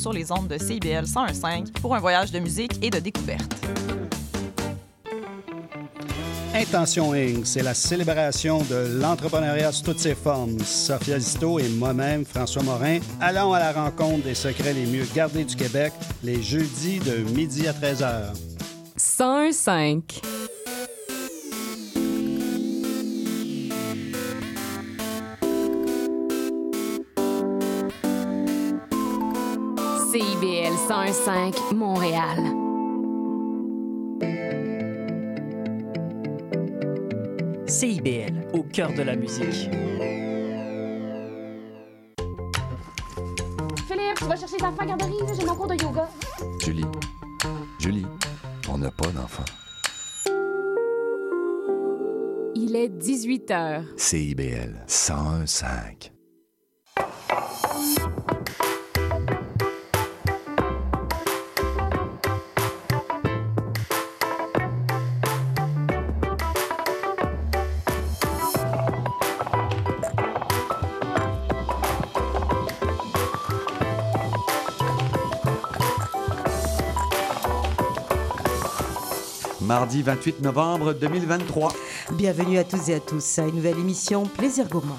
sur les ondes de CIBL 101.5 pour un voyage de musique et de découverte. Intention Inc., c'est la célébration de l'entrepreneuriat sous toutes ses formes. Sophia Zito et moi-même, François Morin, allons à la rencontre des secrets les mieux gardés du Québec les jeudis de midi à 13h. 105. CIBL 105 Montréal. CIBL, au cœur de la musique. Philippe, tu vas chercher les enfants à garderie, j'ai mon cours de yoga. Julie, Julie, on n'a pas d'enfant. Il est 18 heures. CIBL 101.5. Mardi 28 novembre 2023. Bienvenue à tous et à tous à une nouvelle émission Plaisir Gourmand.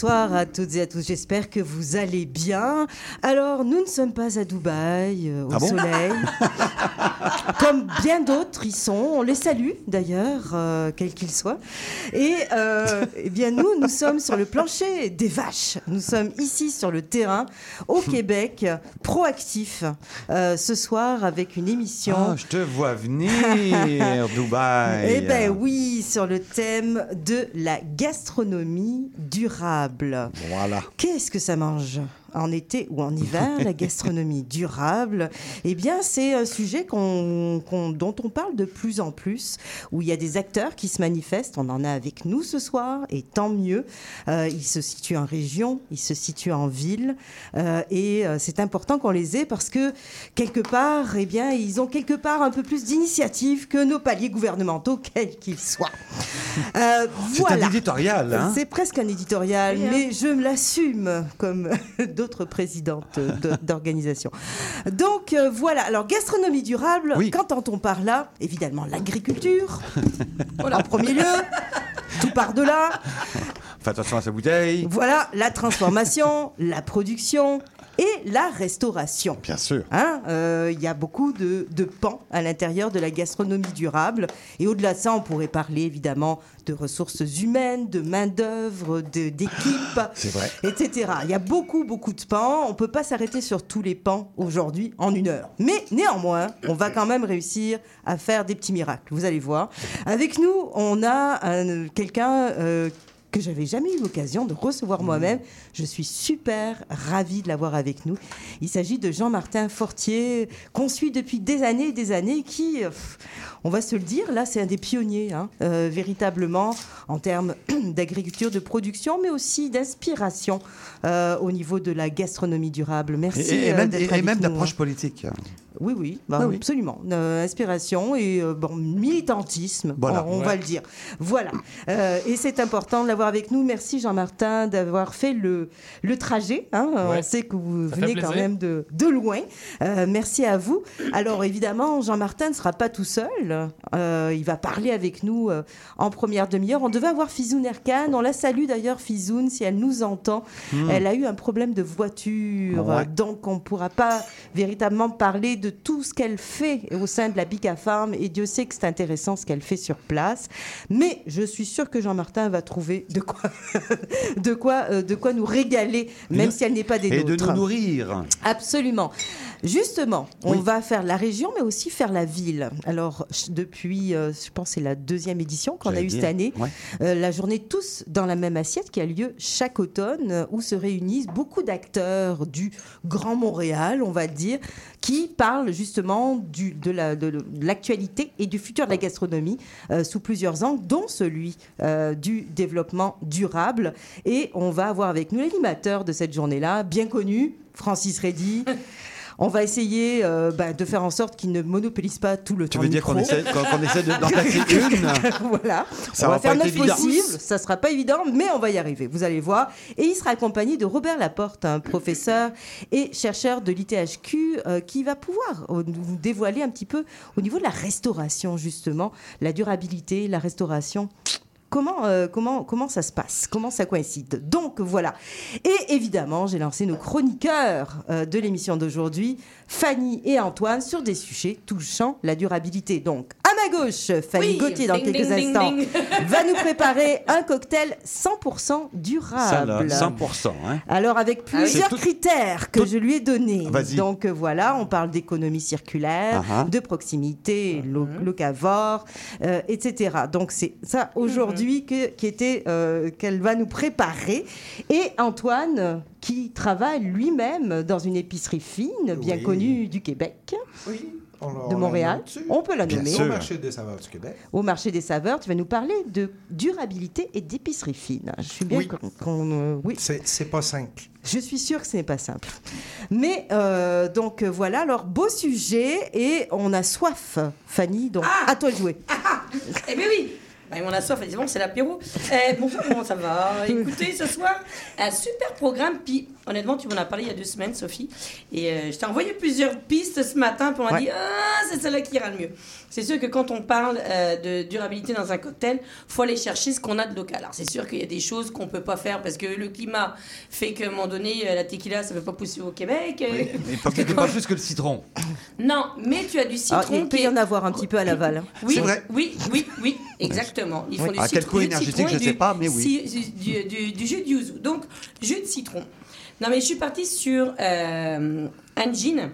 Bonsoir à toutes et à tous, j'espère que vous allez bien. Alors, nous ne sommes pas à Dubaï, euh, au Ah bon soleil. Comme bien d'autres y sont, on les salue d'ailleurs, euh, quels qu'ils soient. Et euh, eh bien nous, nous sommes sur le plancher des vaches. Nous sommes ici sur le terrain, au Québec, proactifs, euh, ce soir avec une émission. Ah, je te vois venir, Dubaï. Eh ben oui, sur le thème de la gastronomie durable. Voilà. Qu'est-ce que ça mange? En été ou en hiver, la gastronomie durable, eh bien, c'est un sujet qu'on- qu'on- dont on parle de plus en plus, où il y a des acteurs qui se manifestent. On en a avec nous ce soir, et tant mieux. Euh, ils se situent en région, ils se situent en ville, euh, et euh, c'est important qu'on les ait parce que quelque part, eh bien, ils ont quelque part un peu plus d'initiative que nos paliers gouvernementaux, quels qu'ils soient. Euh, C'est voilà. un éditorial, hein? C'est presque un éditorial, mais je me l'assume comme d'autres présidentes de- d'organisations. Donc euh, voilà, alors gastronomie durable, Oui. qu'entend-on par là? Évidemment l'agriculture, en premier lieu, tout par de là. Fais attention à sa bouteille. Voilà, la transformation, la production et la restauration. Bien sûr. Hein, euh, Il y a beaucoup de, de pans à l'intérieur de la gastronomie durable. Et au-delà de ça, on pourrait parler évidemment de ressources humaines, de main-d'œuvre, d'équipes, vrai. etc. Il y a beaucoup, beaucoup de pans. On ne peut pas s'arrêter sur tous les pans aujourd'hui en une heure. Mais néanmoins, on va quand même réussir à faire des petits miracles. Vous allez voir. Avec nous, on a un- quelqu'un. euh, que j'avais jamais eu l'occasion de recevoir moi-même. Je suis super ravie de l'avoir avec nous. Il s'agit de Jean-Martin Fortier, qu'on suit depuis des années et des années, qui, on va se le dire, là, c'est un des pionniers, hein, euh, véritablement, en termes d'agriculture, de production, mais aussi d'inspiration euh, au niveau de la gastronomie durable. Merci Et, et euh, même, et- et d'approche hein. politique. Oui, oui, bah, Ah oui. absolument. Euh, inspiration et euh, bon, militantisme, Voilà. on, on va le dire. Voilà. Euh, et c'est important de l'avoir avec nous. Merci Jean-Martin d'avoir fait le, le trajet. hein. On sait que vous Ça venez quand même de, de loin. Euh, merci à vous. Alors évidemment, Jean-Martin ne sera pas tout seul. Euh, il va parler avec nous euh, en première demi-heure. On devait avoir Fizoun Erkan. On la salue d'ailleurs, Fizoun, si elle nous entend. Elle a eu un problème de voiture. Ouais. Donc on ne pourra pas véritablement parler de tout ce qu'elle fait au sein de la Bica Farm. Et Dieu sait que c'est intéressant ce qu'elle fait sur place. Mais je suis sûre que Jean-Martin va trouver de quoi, de quoi, euh, de quoi nous régaler, même si elle n'est pas des Et de nôtres. nous nourrir. Absolument. Justement, on Oui. va faire la région, mais aussi faire la ville. Alors, depuis, euh, je pense, c'est la deuxième édition qu'on a eue cette année. ouais. Euh, la journée tous dans la même assiette qui a lieu chaque automne, euh, où se réunissent beaucoup d'acteurs du Grand Montréal, on va dire, qui parlent justement du, de la- de l'actualité et du futur de la gastronomie euh, sous plusieurs angles, dont celui euh, du développement durable. Et on va avoir avec nous l'animateur de cette journée-là, bien connu, Francis Reddy. On va essayer euh, bah, de faire en sorte qu'il ne monopolise pas tout le Tu temps veux de dire qu'on essaie, qu'on qu'on essaie de- d'en une voilà. Ça on va, va faire notre possible. Ça sera pas évident, mais on va y arriver. Vous allez voir. Et il sera accompagné de Robert Laporte, un professeur et chercheur de l'ITHQ, euh, qui va pouvoir euh, nous dévoiler un petit peu au niveau de la restauration, justement, la durabilité, la restauration. Comment, euh, comment, comment ça se passe? Comment ça coïncide? Donc voilà. Et évidemment, j'ai lancé nos chroniqueurs euh, de l'émission d'aujourd'hui, Fanny et Antoine, sur des sujets touchant la durabilité. Donc, à ma gauche, Fanny Oui. Gauthier, dans Ding, quelques ding, instants, ding. va nous préparer un cocktail 100% Ça, durable. là, 100%. Hein. Alors avec Ah plusieurs tout- critères que je lui ai donnés. Donc euh, voilà, on parle d'économie circulaire, Ah ah. de proximité, lo- Mhm. locavore, euh, etc. Donc c'est ça aujourd'hui était euh, qu'elle va nous préparer. Et Antoine, euh, qui travaille lui-même dans une épicerie fine, bien Oui. connue du Québec, Oui. On, de on Montréal. On peut la Bien nommer. sûr. Au marché des saveurs du Québec. Au marché des saveurs, tu vas nous parler de durabilité et d'épicerie fine. Je suis bien Oui. qu'on- qu'on, euh, oui, C'est c'est pas simple. je suis sûre que ce n'est pas simple. Mais euh, donc euh, voilà, alors beau sujet et on a soif, Fanny. Donc Ah à toi de jouer. Eh bien oui Ben, on a soif, effectivement, c'est l'apéro. Eh, bonjour, comment ça va? Écoutez, ce soir, un super programme. Puis, honnêtement, tu m'en as parlé il y a deux semaines, Sophie. Et euh, je t'ai envoyé plusieurs pistes ce matin. Puis on m'a Ouais. dit, ah, c'est celle-là qui ira le mieux. C'est sûr que quand on parle euh, de durabilité dans un cocktail, faut aller chercher ce qu'on a de local. Alors, c'est sûr qu'il y a des choses qu'on peut pas faire parce que le climat fait qu'à un moment donné, euh, la tequila, ça ne peut pas pousser au Québec. Euh, Mais pas, pas plus que le citron. Non, mais tu as du Ah, citron il peut qui y est- en avoir un petit peu à Laval. hein. oui, C'est vrai. oui, oui, oui, exactement. Ils font Oui. du À quel citron- coût jus de énergétique, citron je et sais du- pas, mais oui. du, du- du jus de yuzu. Donc, jus de citron. Non, mais je suis partie sur euh, un gin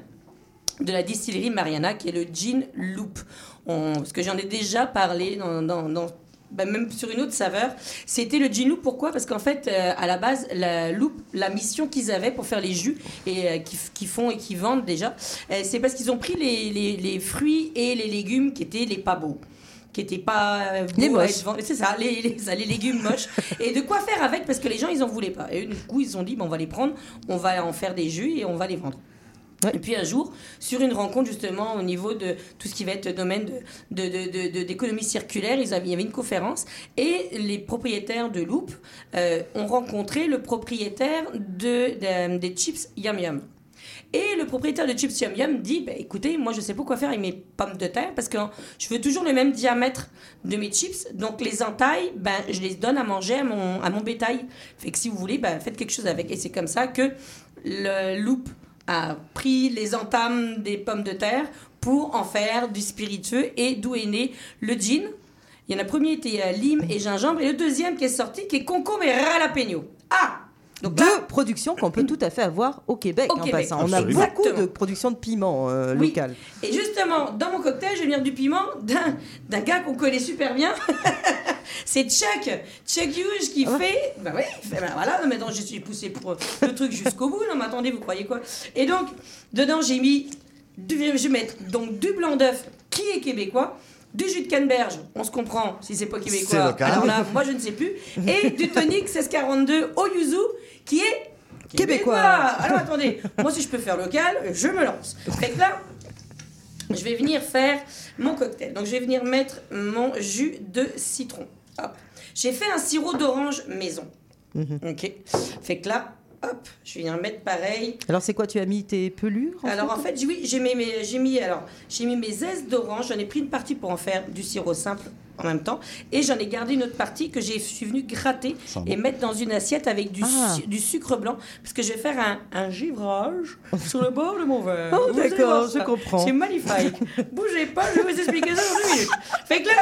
de la distillerie Mariana, qui est le gin Loop. On- parce que j'en ai déjà parlé dans... dans- dans- ben, même sur une autre saveur, c'était le gin loop. Pourquoi? Parce qu'en fait, euh, à la base, la mission qu'ils avaient pour faire les jus et euh, qui, qui font et qui vendent déjà, euh, c'est parce qu'ils ont pris les, les- les fruits et les légumes qui étaient les pas beaux qui étaient pas euh, Les moches. C'est ça, les, les, ça, les légumes moches. Et de quoi faire avec? Parce que les gens, ils en voulaient pas. Et du coup, ils ont dit, on va les prendre, on va en faire des jus et on va les vendre. Et puis un jour, sur une rencontre justement au niveau de tout ce qui va être domaine de, de, de- d'économie circulaire, il y avait une conférence et les propriétaires de Loop euh, ont rencontré le propriétaire de, de- des chips Yum Yum. Et le propriétaire de Chips Yum Yum dit bah, écoutez, moi je sais pas quoi faire avec mes pommes de terre parce que je veux toujours le même diamètre de mes chips. Donc les entailles, ben, je les donne à manger à mon, à mon bétail. Fait que si vous voulez, ben, faites quelque chose avec. Et c'est comme ça que le Loop a pris les entames des pommes de terre pour en faire du spiritueux et d'où est né le gin. Il y en a un premier était euh, lime et gingembre et le deuxième qui est sorti qui est concombre et jalapeno. Ah Donc là, Deux productions qu'on peut tout à fait avoir au Québec. Au en Québec. passant. On a beaucoup de production de piment euh, Oui. local. Et justement, dans mon cocktail, je vais venir du piment d'un, d'un gars qu'on connaît super bien. c'est Chuck, Chuck Hughes qui Ah fait. Bah oui, il fait, bah voilà, non, mais attends, je suis poussé pour le truc jusqu'au bout. Non, mais attendez, vous croyez quoi? Et donc, dedans, j'ai mis. du- je vais mettre donc du blanc d'œuf qui est québécois. Du jus de canneberge, on se comprend si c'est pas québécois. Alors là, moi je ne sais plus. Et du tonic 1642 au yuzu qui est Québécois. Alors attendez, moi si je peux faire local, je me lance. Fait que là, je vais venir faire mon cocktail. Donc je vais venir mettre mon jus de citron. Hop. J'ai fait un sirop d'orange maison. Ok. Fait que là, hop, je vais venir mettre pareil. Alors c'est quoi Tu as mis tes pelures en Alors en fait, j'ai- oui, j'ai mis mes, j'ai mis alors j'ai mis mes zestes d'orange. J'en ai pris une partie pour en faire du sirop simple en même temps, et j'en ai gardé une autre partie que j'ai suis venue gratter et mettre dans une assiette avec du, Ah. su- du sucre blanc, parce que je vais faire un, un givrage sur le bord de mon verre. Oh, d'accord, je comprends. C'est magnifique. Bougez pas, je vais vous expliquer ça dans deux minutes. Fait que là.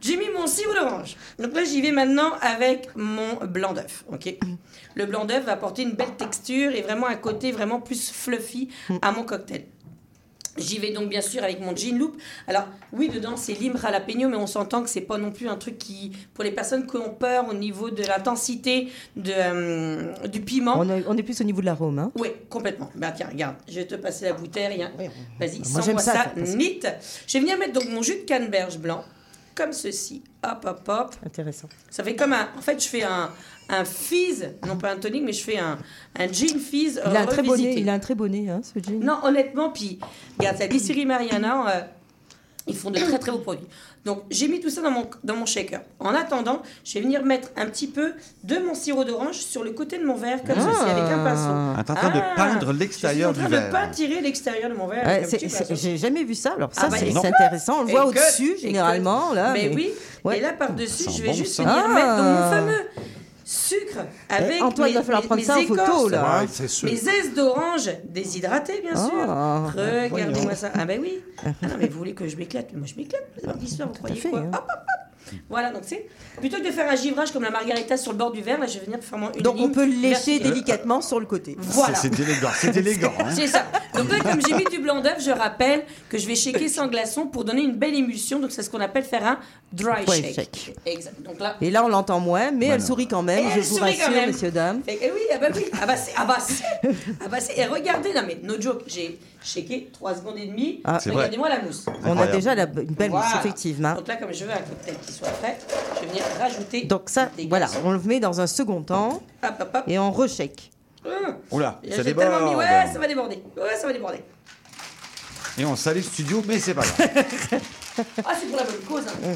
J'ai mis mon sirop d'orange. Donc là, j'y vais maintenant avec mon blanc d'œuf. ok Le blanc d'œuf va apporter une belle texture et vraiment un côté vraiment plus fluffy à mon cocktail. J'y vais donc bien sûr avec mon jean loop. Alors oui, dedans c'est lime jalapeno, mais on s'entend que c'est pas non plus un truc qui, pour les personnes qui ont peur au niveau de l'intensité de, euh, du piment. On, est- on est plus au niveau de l'arôme. Hein. Oui, complètement. Ben tiens, regarde, je vais te passer la bouteille. rien. Vas-y, Moi, j'aime sens-moi ça, ça. Je vais venir mettre donc mon jus de canneberge blanc, comme ceci. Hop, hop, hop. Intéressant. Ça fait comme un. En fait, je fais un, un fizz, non pas un tonic, mais je fais un, un gin fizz. Il a un très nez, il a un très nez, hein, ce jean. Non, honnêtement, puis, regarde, la glycérie Mariana, euh, ils font de très très beaux produits. Donc, j'ai mis tout ça dans mon, dans mon shaker. En attendant, je vais venir mettre un petit peu de mon sirop d'orange sur le côté de mon verre, comme ceci, avec un pinceau. Est en train de Ah, peindre Je l'extérieur suis en du train de verre. pas tirer l'extérieur de mon verre. Ouais. J'ai jamais vu ça. Alors ça, Ah bah, c'est intéressant. On le voit au-dessus, généralement. Là, mais, oui. Ouais. Et là, par-dessus, Ça je vais bon, juste ça. venir mettre dans mon Ah. fameux sucre avec Eh, Antoine, mes, il va falloir mes- prendre mes ça en photo, écorces, là. Ouais, hein. Mes aises d'orange déshydratées, bien sûr. Ah, Regardez-moi voyons. ça. Ah ben oui. Ah non, mais vous voulez que je m'éclate? Mais moi, je m'éclate. Soir, vous croyez fait, quoi? hein. Hop, hop, hop. Voilà, donc c'est... Plutôt que de faire un givrage comme la margarita sur le bord du verre, là, je vais venir faire mon- une Donc on peut le lécher verticale. délicatement sur le côté. Voilà. C'est c'est élégant. C'est élégant. hein. C'est ça. Donc là, comme j'ai mis du blanc d'œuf, je rappelle que je vais shaker sans glaçon pour donner une belle émulsion. Donc c'est ce qu'on appelle faire un dry Dry shake. shake. Exact. Donc là, Et là, on l'entend moins, mais elle sourit quand même, Et je elle vous sourit quand rassure, même. messieurs, dames. Fait que, eh oui, ah bah oui, ah bah c'est, ah bah c'est, ah bah c'est. Et regardez, non mais no joke, j'ai shaké 3 secondes et demie. Ah. Regardez-moi la mousse. On a déjà la- une belle mousse, effectivement. Donc là, comme je veux un cocktail qui soit prêt, je vais venir rajouter. Donc ça, voilà, on le met dans un second temps Hop, hop, hop. et on reshake. Hum. Oula, Et ça déborde. tellement mis, ouais, ça va déborder. Ouais, ça va déborder. Et on salait le studio, mais c'est pas grave. Ah, c'est pour la bonne cause. Hein.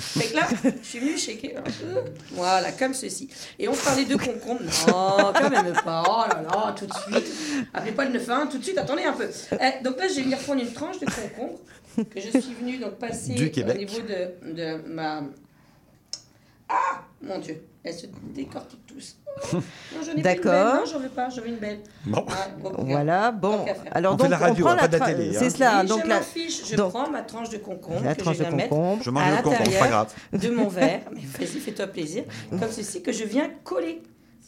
fait que là, je suis venue shaker. un peu. Voilà, comme ceci. Et on parlait de concombre. Non, quand même pas. Oh là là, tout de suite. Appelez pas le 9-1, tout de suite, attendez un peu. Eh, donc là, je vais venir prendre une tranche de concombre que je suis venue donc passer Du au niveau de, de ma. Ah Mon Dieu, elle se décortique tous. Non, j'en ai pas une D'accord. j'en veux pas, j'en veux une belle. Bon. Ah. Voilà, bon. Alors On fait donc la radio, prend pas de la tra- télé, hein. C'est cela. Oui, donc je la, m'en fiche, je donc- prends ma tranche de concombre la que tranche je de viens mettre concombre. Je mange à le concombre, c'est pas l'intérieur grave. de mon verre. Mais vas-y, fais-toi plaisir. Comme ceci que je viens coller.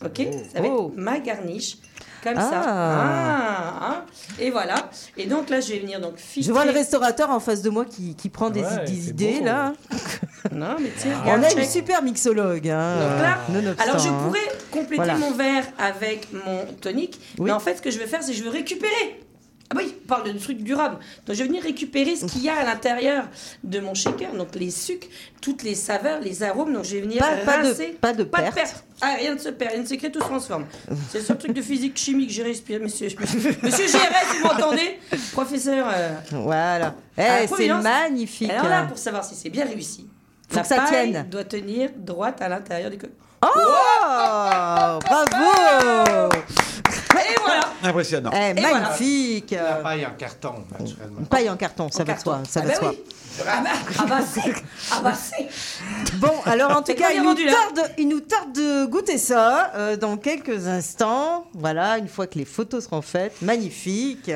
Ok? Ça va Oh. être ma garniche. Comme Ah. ça. Ah, hein. Et voilà. Et donc là, je vais venir donc filtrer. Je vois le restaurateur en face de moi qui, qui prend des, Ouais, des c'est idées beau. là. Non, mais tiens, On a une super mixologue. Hein, Donc là, nonobstant, alors je hein. pourrais compléter Voilà. mon verre avec mon tonique, Oui. mais en fait, ce que je vais faire, c'est que je vais récupérer. Ah oui, on parle de trucs durables. Donc je vais venir récupérer ce qu'il y a à l'intérieur de mon shaker, donc les sucres, toutes les saveurs, les arômes. Donc je vais venir Pas- pas de- pas de pas perte. de perte. Ah, rien ne se perd, rien ne se crée, tout se transforme. C'est le seul truc de physique chimique que j'ai respiré, monsieur. Monsieur, monsieur GRS, vous m'entendez, professeur. euh, Voilà. Eh, à la c'est magnifique. Alors là, pour savoir si c'est bien réussi, Faut la que ça paille tienne. doit tenir droite à l'intérieur du coq. Oh Bravo Et voilà. Impressionnant. Eh. Magnifique La paille en carton, naturellement. Une paille en carton, ça En va de soi. Ça ah va de bah soi. oui. Ah bah, ah bah c'est. Ah. Bon, alors en tout cas, nous, tarde, il nous tarde de goûter ça euh, dans quelques instants. Voilà, une fois que les photos seront faites. Magnifique.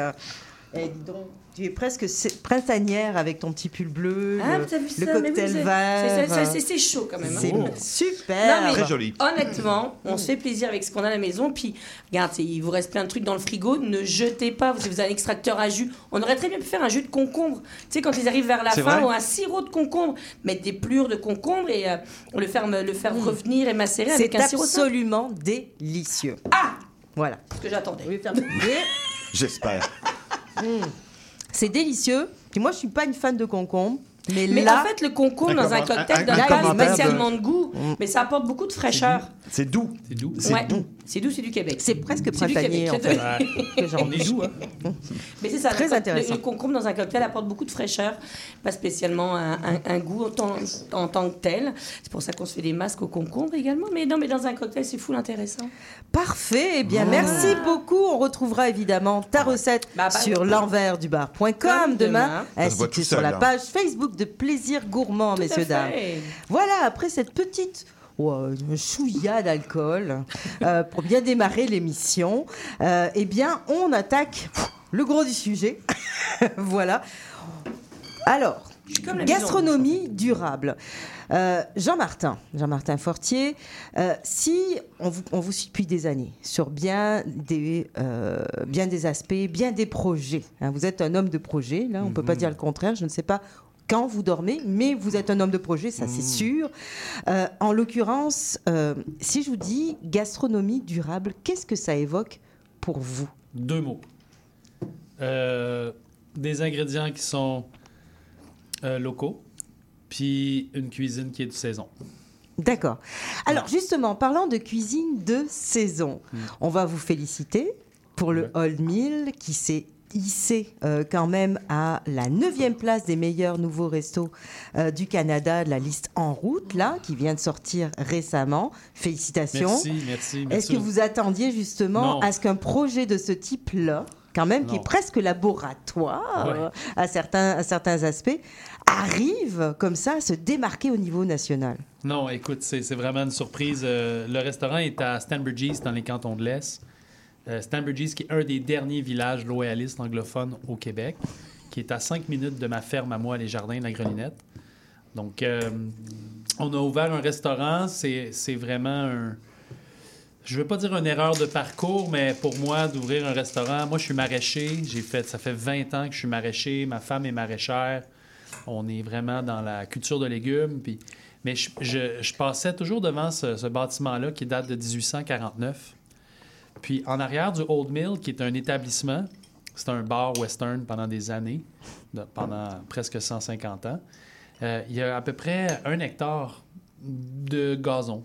Et dis donc, tu es presque printanière avec ton petit pull bleu, Ah, le, t'as vu le ça cocktail c'est- vert. c'est- c'est- C'est c'est chaud quand même. hein. C'est Non, super. mais- Très joli. Honnêtement, on se fait plaisir avec ce qu'on a à la maison. Puis, regarde, c'est- il vous reste plein de trucs dans le frigo. Ne jetez pas. Vous avez un extracteur à jus, on aurait très bien pu faire un jus de concombre. Tu sais, quand ils arrivent vers la C'est fin, ou un sirop de concombre. Mettre des plures de concombre et euh, le faire, le faire revenir et macérer avec C'est un sirop simple. absolument délicieux. Ah Voilà. Ce que j'attendais. J'espère. C'est délicieux. Puis moi, je suis pas une fan de concombre. Mais, Mais là, en fait, le concombre dans un cocktail donne pas de- spécialement de goût, mais ça apporte beaucoup de fraîcheur. C'est doux. C'est doux. C'est Ouais. doux. C'est doux, c'est du Québec. c'est presque printanier, en Québec. fait. On est doux, hein. Mais c'est ça, Très intéressant. Le, concombre dans un cocktail apporte beaucoup de fraîcheur, pas spécialement un, goût en tant, que tel. C'est pour ça qu'on se fait des masques au concombre également. Mais non, mais dans un cocktail, c'est full intéressant. Parfait. Eh bien, merci beaucoup. On retrouvera évidemment ta recette Bah, bah, sur oui. l'enversdubar.com demain, demain. Ainsi que sur la page Facebook de Plaisir Gourmand, Tout messieurs, dames. Voilà, après cette petite ouais, une chouïa d'alcool euh, pour bien démarrer l'émission, euh, eh bien, on attaque le gros du sujet. voilà. Alors, Gastronomie durable. Euh, Jean-Martin, Jean-Martin Fortier, euh, si on vous, on vous suit depuis des années sur bien des, euh, bien des aspects, bien des projets, hein, vous êtes un homme de projet, là, on ne peut pas dire le contraire, je ne sais pas quand vous dormez, mais vous êtes un homme de projet, ça c'est sûr. Euh, en l'occurrence, euh, si je vous dis gastronomie durable, qu'est-ce que ça évoque pour vous? Deux mots. Euh, des ingrédients qui sont euh, locaux, puis une cuisine qui est de saison. D'accord. Alors justement, parlant de cuisine de saison, on va vous féliciter pour le Old Meal qui s'est hissé euh, quand même à la neuvième place des meilleurs nouveaux restos euh, du Canada, de la liste En route, là, qui vient de sortir récemment. Félicitations. Merci, merci, merci. Est-ce que vous attendiez justement Non. à ce qu'un projet de ce type-là, quand même, qui est presque laboratoire Ouais. euh, à, certains, à certains aspects, arrive comme ça à se démarquer au niveau national? Non, écoute, c'est vraiment une surprise. Euh, le restaurant est à Stanbridges, dans les cantons de l'Est. Euh, Stanbridges, qui est un des derniers villages loyalistes anglophones au Québec, qui est à cinq minutes de ma ferme à moi, les Jardins de la Grelinette. Donc, euh, on a ouvert un restaurant. C'est vraiment un. Je veux pas dire une erreur de parcours, mais pour moi, d'ouvrir un restaurant, moi, je suis maraîcher. J'ai fait, ça fait 20 ans que je suis maraîcher. Ma femme est maraîchère. On est vraiment dans la culture de légumes. Puis, mais je, passais toujours devant ce bâtiment-là qui date de 1849. Puis en arrière du Old Mill, qui est un établissement, c'est un bar western pendant des années, pendant presque 150 ans, euh, il y a à peu près un hectare de gazon.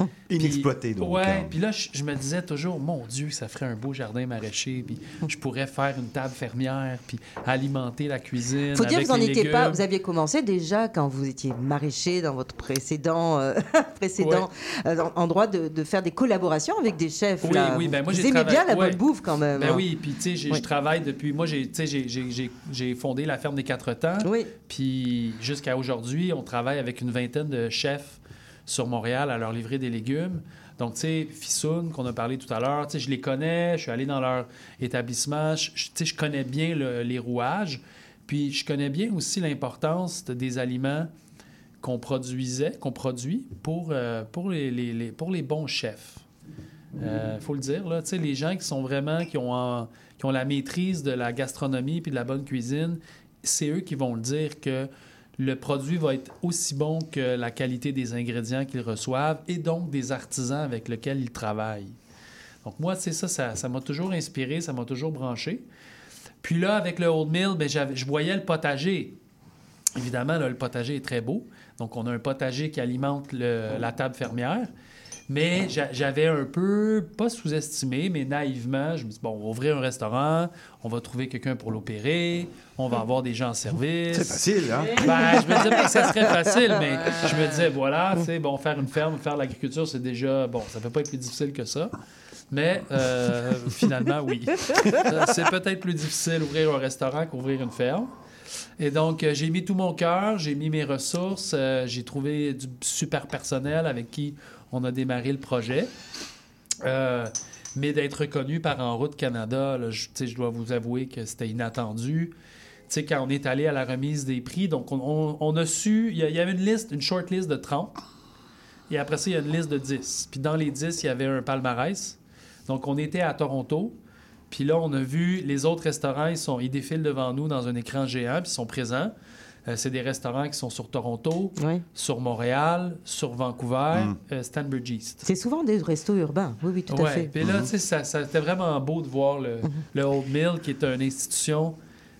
Inexploité, donc. Ouais, hein. puis là, je, je me disais toujours, mon Dieu, ça ferait un beau jardin maraîcher, puis je pourrais faire une table fermière, puis alimenter la cuisine. faut dire avec que vous n'en étiez pas, vous aviez commencé déjà quand vous étiez maraîcher dans votre précédent, euh, précédent euh, en- endroit de, de faire des collaborations avec des chefs. Oui, là. oui, ben moi, vous j'ai aimez travaillé- bien la ouais. bonne bouffe quand même. Ben hein. oui, puis tu sais, Oui. je travaille depuis. Moi, j'ai, tu sais, j'ai- j'ai- j'ai- j'ai fondé la ferme des quatre temps. Oui. Puis jusqu'à aujourd'hui, on travaille avec une vingtaine de chefs sur Montréal à leur livrer des légumes. Donc, tu sais, Fissoun, qu'on a parlé tout à l'heure, tu sais, je les connais, je suis allé dans leur établissement, tu sais, je connais bien le- les rouages. Puis je connais bien aussi l'importance de- des aliments qu'on produisait, qu'on produit pour, euh, les, bons chefs. Il faut le dire, là, tu sais, les gens qui sont vraiment, qui ont, qui ont la maîtrise de la gastronomie puis de la bonne cuisine, c'est eux qui vont le dire que le produit va être aussi bon que la qualité des ingrédients qu'ils reçoivent et donc des artisans avec lesquels ils travaillent. Donc moi, c'est ça, ça m'a toujours inspiré, ça m'a toujours branché. Puis là, avec le Old Mill, j'avais- je voyais le potager. Évidemment, là, le potager est très beau. Donc, on a un potager qui alimente la table fermière. Mais j'a- j'avais un peu, pas sous-estimé, mais naïvement, je me dis, bon, on va ouvrir un restaurant, on va trouver quelqu'un pour l'opérer, on va avoir des gens en service. C'est facile, hein? Ben, je me disais pas que ça serait facile, mais je me disais, voilà, tu sais, bon, faire une ferme, faire l'agriculture, c'est déjà, bon, ça peut pas être plus difficile que ça. Mais euh, finalement, oui. C'est peut-être plus difficile ouvrir un restaurant qu'ouvrir une ferme. Et donc, euh, j'ai mis tout mon cœur, j'ai mis mes ressources, euh, j'ai trouvé du super personnel avec qui on a démarré le projet. Euh, mais d'être reconnu par En Route Canada, je, dois vous avouer que c'était inattendu. Quand on est allé à la remise des prix, on, a su, il y, avait une liste, une short list de 30, et après ça, il y a une liste de 10. Puis dans les 10, il y avait un palmarès. Donc on était à Toronto, puis là, on a vu les autres restaurants, ils défilent devant nous dans un écran géant, puis ils sont présents. Euh, c'est des restaurants qui sont sur Toronto, Oui. sur Montréal, sur Vancouver, Mm. euh, Stanbridge East. C'est souvent des restos urbains. Oui, oui, tout à fait. Puis là, sais, ça, ça- c'était vraiment beau de voir le, Mhm. le Old Mill, qui est une institution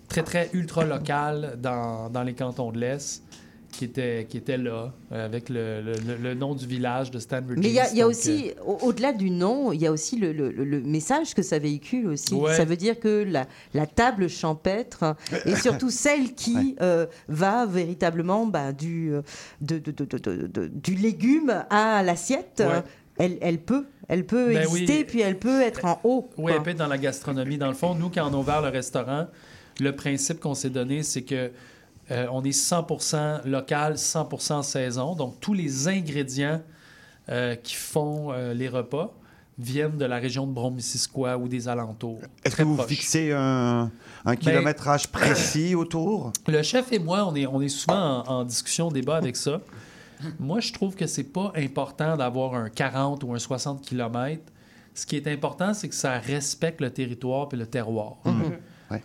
très, très ultra locale dans, dans les cantons de l'Est, qui était, qui était là, euh, avec le, le- nom du village de Stanbridge Mais il y a, y aussi, au- au-delà du nom, il y a aussi le, le- message que ça véhicule aussi. Ouais. Ça veut dire que la, la table champêtre et surtout celle qui euh, va véritablement bah, du, euh, de- de- de- de- de- de- du légume à l'assiette, Ouais. elle, elle peut, elle peut Ben oui. exister puis elle peut être en haut. Oui, quoi. elle peut être dans la gastronomie. Dans le fond, nous, quand on a ouvert le restaurant, le principe qu'on s'est donné, c'est que euh, on est 100% local, 100% saison. Donc, tous les ingrédients euh, qui font euh, les repas viennent de la région de Brome-Missisquoi ou des alentours. Est-ce que vous fixez un, un kilométrage précis autour? Le chef et moi, on est, on est souvent en, en discussion, débat avec ça. Moi, je trouve que c'est pas important d'avoir un 40 ou un 60 km. Ce qui est important, c'est que ça respecte le territoire et le terroir. Ouais.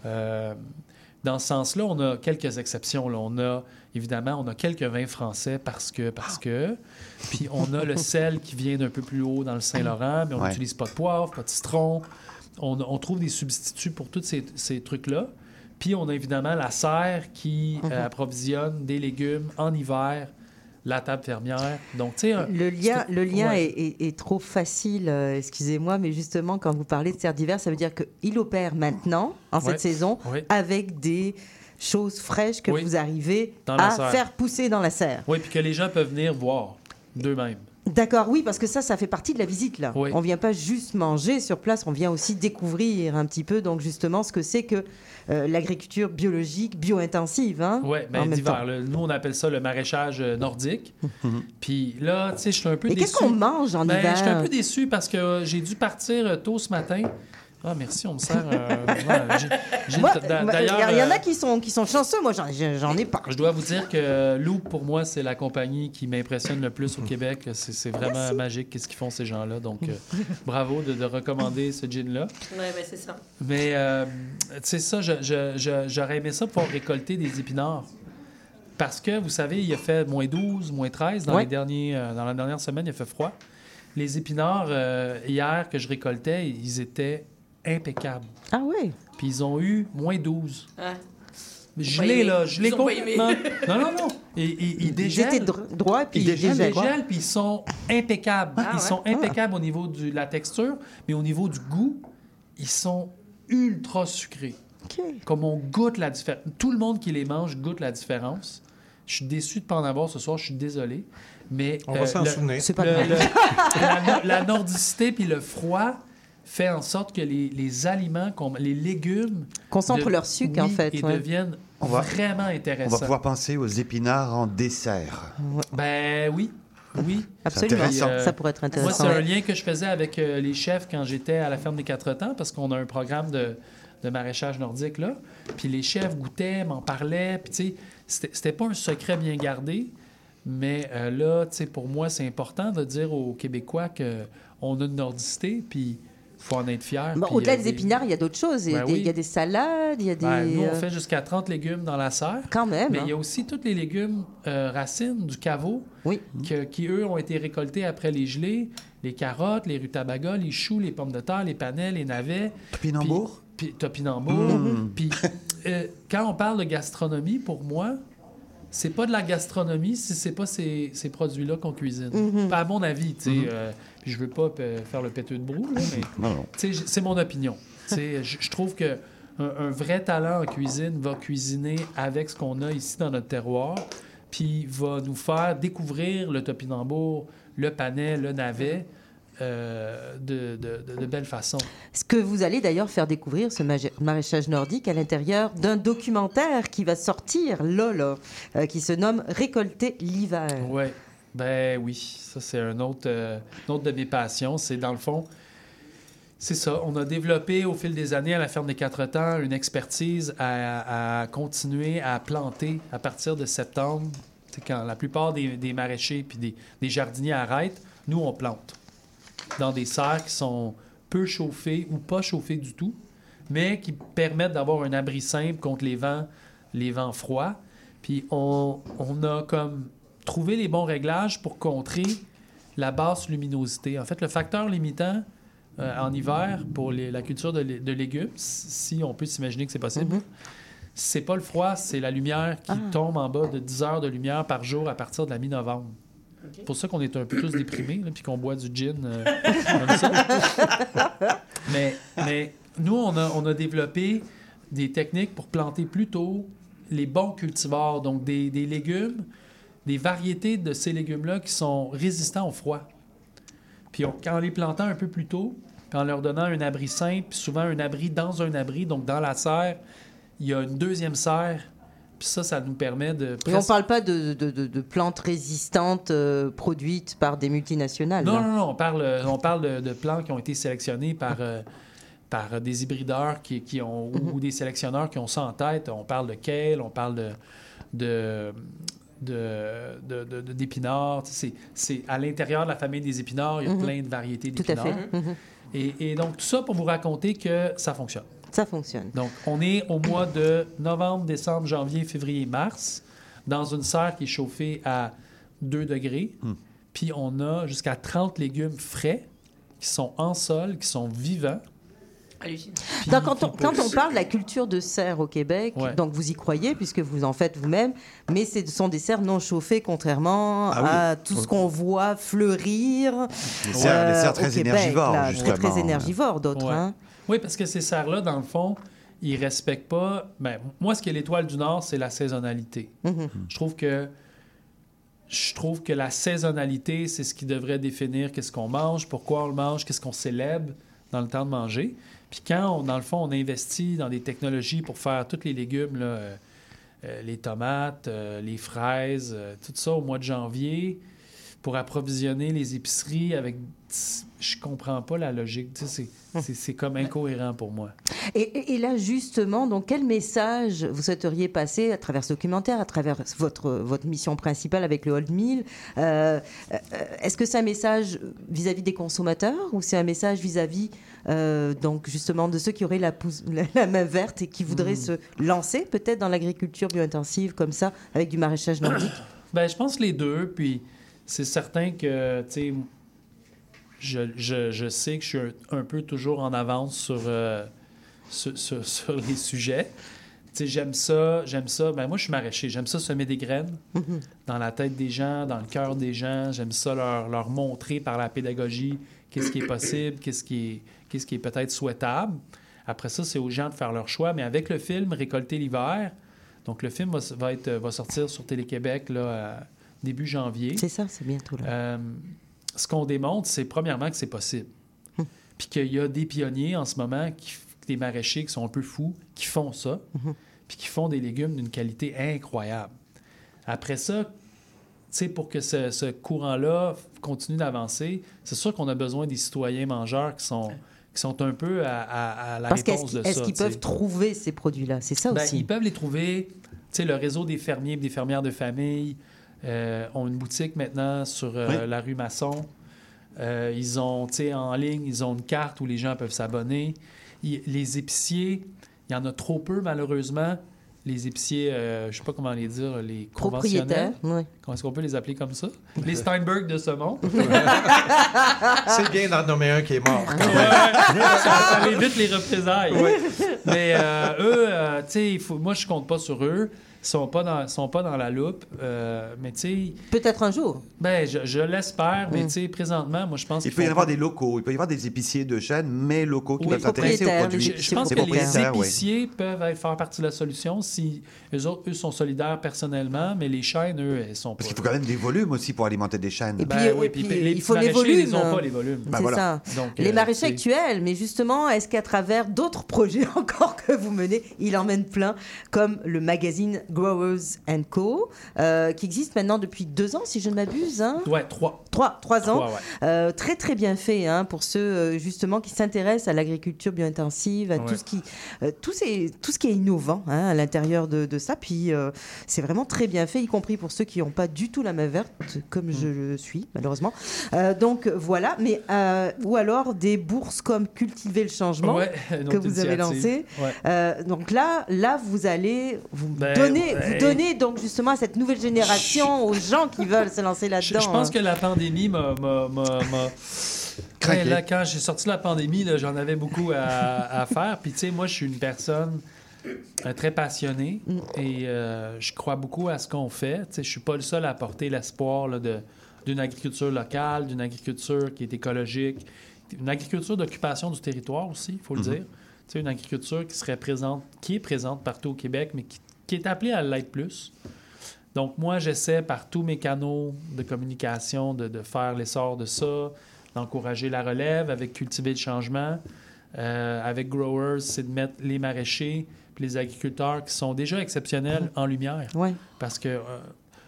Dans ce sens-là, on a quelques exceptions. là. On a, évidemment, on a quelques vins français parce que, parce que. Puis on a le sel qui vient d'un peu plus haut dans le Saint-Laurent, mais on Ouais. n'utilise pas de poivre, pas de citron. On, on trouve des substituts pour tous ces, ces trucs-là. Puis on a évidemment la serre qui euh, approvisionne des légumes en hiver, la table fermière. Donc, tu sais, un- Le lien, c'est- le lien ouais. est, est- est trop facile, euh, excusez-moi, mais justement, quand vous parlez de serre d'hiver, ça veut dire qu'il opère maintenant, en Ouais. cette saison, Ouais. avec des choses fraîches que Oui. vous arrivez à serre. faire pousser dans la serre. Oui, puis que les gens peuvent venir voir d'eux-mêmes. D'accord, oui, parce que ça, ça fait partie de la visite, là. Oui. On vient pas juste manger sur place, on vient aussi découvrir un petit peu, donc justement, ce que c'est que euh, l'agriculture biologique, bio-intensive. Hein, Oui, en ben, là. Nous, on appelle ça le maraîchage euh, nordique. Puis là, tu sais, je suis un peu Mais déçu. qu'est-ce qu'on mange en Ben, hiver Je suis un peu déçu parce que euh, j'ai dû partir tôt ce matin. Ah, merci, on me sert. euh, il y, en euh, a qui sont, qui sont chanceux, moi, j'en- j'en ai pas. Je dois vous dire que Loop, pour moi, c'est la compagnie qui m'impressionne le plus au Québec. C'est c'est vraiment magique qu'est-ce qu'ils font ces gens-là. Donc, euh, bravo de, de recommander ce gin-là. Ouais, ben, c'est ça. Mais, euh, tu sais, ça, je- je- je- j'aurais aimé ça pouvoir récolter des épinards. Parce que, vous savez, il a fait moins 12, moins 13 dans, Ouais. les derniers, euh, dans la dernière semaine, il a fait froid. Les épinards, euh, hier, que je récoltais, ils étaient impeccables. Ah oui? Puis ils ont eu moins 12. Ouais. Je l'ai, là, je l'ai Ils complètement. Non, non, non. Et, et- ils Ils étaient dro- droits, puis Ils ils dégèlent, dégèlent, puis ils sont impeccables. Ah, ils ouais? sont impeccables au niveau de la texture, mais au niveau du goût, ils sont ultra sucrés. OK. Comme on goûte la différence. Tout le monde qui les mange goûte la différence. Je suis déçu de ne pas en avoir ce soir, je suis désolé. Mais On va euh, s'en souvenir. C'est pas le- grave. le- la, la nordicité puis le froid fait en sorte que les, les aliments, qu'on- les légumes... Concentrent de- leur sucre, en fait. Et ouais. deviennent On va- vraiment On intéressants. va pouvoir penser aux épinards en dessert. Ben oui, oui. Absolument. intéressant. Euh, Ça pourrait être Moi, intéressant. c'est un lien que je faisais avec euh, les chefs quand j'étais à la ferme des Quatre Temps, parce qu'on a un programme de, de maraîchage nordique là. Puis les chefs goûtaient, m'en parlaient. Puis tu sais, c'était c'était pas un secret bien gardé, mais euh, là, tu sais, pour moi, c'est important de dire aux Québécois que on a une nordicité, puis faut en être fier. Bon, Au-delà euh, des épinards, il y a d'autres choses. Il y a Ben des- oui. il y a des salades, il y a des... ben, nous, on euh, fait jusqu'à 30 légumes dans la serre. Quand même. Mais hein. il y a aussi tous les légumes euh, racines du caveau Oui. que- qui, eux, ont été récoltés après les gelées. Les carottes, les rutabagas, les choux, les pommes de terre, les panais, les navets. Topinambour? Puis topinambour. Mm. Puis euh, quand on parle de gastronomie, pour moi, c'est pas de la gastronomie si c'est pas ces, ces produits-là qu'on cuisine. Mhm. Pas à mon avis, tu sais. Euh, puis je veux pas faire le péteux de brou, là, mais c'est mon opinion. Je trouve que un, un vrai talent en cuisine va cuisiner avec ce qu'on a ici dans notre terroir, puis va nous faire découvrir le topinambour, le panais, le navet euh, de, de- de- de belle façon. Ce que vous allez d'ailleurs faire découvrir, ce maraîchage nordique, à l'intérieur d'un documentaire qui va sortir là, là, euh, qui se nomme Récolter l'hiver. Ouais, ben oui, ça c'est un autre, euh, une autre de mes passions. C'est dans le fond, c'est ça. On a développé au fil des années à la ferme des Quatre Temps une expertise à, continuer à planter à partir de septembre. C'est quand la plupart des, des maraîchers puis des, des jardiniers arrêtent, nous on plante dans des serres qui sont peu chauffées ou pas chauffées du tout, mais qui permettent d'avoir un abri simple contre les vents, les vents froids. Puis on, on a comme trouvé les bons réglages pour contrer la basse luminosité. En fait, le facteur limitant euh, en hiver pour les- la culture de, lé- de légumes, si on peut s'imaginer que c'est possible, Mhm. c'est pas le froid, c'est la lumière qui Ah. tombe en bas de 10 heures de lumière par jour à partir de la mi-novembre. C'est pour ça qu'on est un peu tous déprimés, puis qu'on boit du gin euh, comme ça. mais, mais nous, on a, on a développé des techniques pour planter plus tôt les bons cultivars, donc des, des légumes, des variétés de ces légumes-là qui sont résistants au froid. Puis on- en les plantant un peu plus tôt, puis en leur donnant un abri simple, puis souvent un abri dans un abri, donc dans la serre, il y a une deuxième serre Puis ça, ça nous permet de... Et on presque- parle pas de, de- de- de plantes résistantes euh, produites par des multinationales. Non, là. non, non, on parle, on parle de, plants qui ont été sélectionnés par, euh, par des hybrideurs qui, qui ont, Mhm. ou des sélectionneurs qui ont ça en tête. On parle de kale, on parle de, de, de, de- de- de- d'épinards. C'est, c'est à l'intérieur de la famille des épinards, il y a Mhm. plein de variétés Tout à d'épinards. fait. Mhm. Et, et donc, tout ça pour vous raconter que ça fonctionne. Ça fonctionne. Donc, on est au mois de novembre, décembre, janvier, février, mars, dans une serre qui est chauffée à 2 degrés. Puis on a jusqu'à 30 légumes frais qui sont en sol, qui sont vivants. Donc, quand, on, quand on poussent. parle de la culture de serre au Québec, Ouais. donc vous y croyez puisque vous en faites vous-même, mais ce sont des serres non chauffées contrairement Ah oui. à tout ce qu'on voit fleurir. Les serres, les serres euh, très au Québec, énergivores, là, justement. Très, très énergivores, d'autres. Ouais. hein. Oui, parce que ces serres-là, dans le fond, ils respectent pas. Ben, moi, ce qui est l'étoile du Nord, c'est la saisonnalité. Mhm. Je trouve que je trouve que la saisonnalité, c'est ce qui devrait définir qu'est-ce qu'on mange, pourquoi on le mange, qu'est-ce qu'on célèbre dans le temps de manger. Puis quand, on- dans le fond, on investit dans des technologies pour faire tous les légumes, euh, euh, les tomates, euh, les fraises, tout ça au mois de janvier, pour approvisionner les épiceries avec... Je comprends pas la logique. C'est- comme incohérent pour moi. Et, et- là, justement, donc, quel message vous souhaiteriez passer à travers ce documentaire, à travers votre, votre mission principale avec le Old Mill Est-ce que c'est un message vis-à-vis des consommateurs ou c'est un message vis-à-vis, euh, donc, justement, de ceux qui auraient la, pousse- la, la main verte et qui voudraient Hmm. se lancer peut-être dans l'agriculture bio-intensive comme ça, avec du maraîchage nordique Ben, je pense les deux. Puis c'est certain que, tu sais, je, je, je sais que je suis un, un peu toujours en avance sur, euh, sur, sur- sur les sujets. Tu sais, j'aime ça, j'aime ça. Ben, moi, je suis maraîcher. J'aime ça semer des graines dans la tête des gens, dans le cœur des gens. J'aime ça leur, leur montrer par la pédagogie qu'est-ce qui est possible, qu'est-ce qui est, qu'est-ce qui est peut-être souhaitable. Après ça, c'est aux gens de faire leur choix. Mais avec le film Récolter l'hiver, donc le film va, va être, va sortir sur Télé-Québec là, euh, début janvier. C'est ça, c'est bientôt là. Euh, ce qu'on démontre, c'est premièrement que c'est possible. Hum. Puis qu'il y a des pionniers en ce moment, qui, des maraîchers qui sont un peu fous, qui font ça, puis qui font des légumes d'une qualité incroyable. Après ça, tu sais, pour que ce, ce courant-là continue d'avancer, c'est sûr qu'on a besoin des citoyens mangeurs qui sont, qui sont un peu à, à- à la Parce réponse qu'ils de est-ce ça. qu'ils tu sais. peuvent trouver ces produits-là? C'est ça Ben, aussi. Ils peuvent les trouver. Tu sais, le réseau des fermiers et des fermières de famille euh, ont une boutique maintenant sur euh, Oui. la rue Masson. Euh, ils ont, tu sais, en ligne, ils ont une carte où les gens peuvent s'abonner. Ils- Les épiciers, il y en a trop peu, malheureusement. Les épiciers, euh, je sais pas comment les dire, les Propriétaires, conventionnels. oui. Comment est-ce qu'on peut les appeler comme ça? Les Steinberg de ce monde. C'est bien d'en nommer un qui est mort. quand même. Ouais, ça, ça évite les représailles. Mais euh, eux, euh, tu sais, il faut- moi, je compte pas sur eux. Sont pas dans, sont pas dans la loupe. Euh, mais tu sais, Peut-être un jour. ben, je, je l'espère. Mais Mm. tu sais, présentement, moi, je pense Il qu'il peut y avoir pas- des locaux, il peut y avoir des épiciers de chaîne, mais locaux qui Oui, peuvent s'intéresser aux produits. Je, je pense que les oui. épiciers peuvent faire partie de la solution si eux autres, eux, sont solidaires personnellement, mais les chaînes, eux, elles sont pas. Parce qu'il faut quand même des volumes aussi pour alimenter des chaînes. Et Ben puis, oui, et puis puis, les il faut les maraîchers, Ils volumes. n'ont pas les volumes. Ben voilà. ça. Donc, Les euh, maraîchers actuels, mais justement, est-ce qu'à travers d'autres projets encore que vous menez, il en mène plein, comme le magazine Growers Co, euh, qui existe maintenant depuis deux ans, si je ne m'abuse, hein Ouais, trois. trois, trois ans, Trois, ouais. Euh, très très bien fait hein, pour ceux euh, justement qui s'intéressent à l'agriculture bio-intensive, à Ouais. tout ce qui, euh, tout, ces- tout ce qui est innovant hein, à l'intérieur de, de ça. Puis c'est vraiment très bien fait, y compris pour ceux qui n'ont pas du tout la main verte, comme je le suis malheureusement. Donc voilà, mais ou alors des bourses comme Cultiver le changement. Ouais, que vous avez lancé. Donc là, là, vous allez vous Ben, donner, ouais. vous donner donc justement à cette nouvelle génération, aux gens qui veulent se lancer là-dedans. je pense hein. que la pandémie m'a. là, quand j'ai sorti de la pandémie, là, j'en avais beaucoup à, à faire. Puis, tu sais, moi, je suis une personne euh, très passionnée Mm. et euh, je crois beaucoup à ce qu'on fait. Tu sais, je suis pas le seul à porter l'espoir d'une agriculture locale, d'une agriculture qui est écologique, une agriculture d'occupation du territoire aussi, il faut le Mhm. dire. Tu sais, une agriculture qui serait présente, qui est présente partout au Québec, mais qui, qui est appelée à l'être plus. Donc, moi, j'essaie par tous mes canaux de communication de, de faire l'essor de ça, d'encourager la relève avec cultiver le changement. euh, avec Growers, c'est de mettre les maraîchers puis les agriculteurs qui sont déjà exceptionnels en lumière. Ouais. Parce que euh,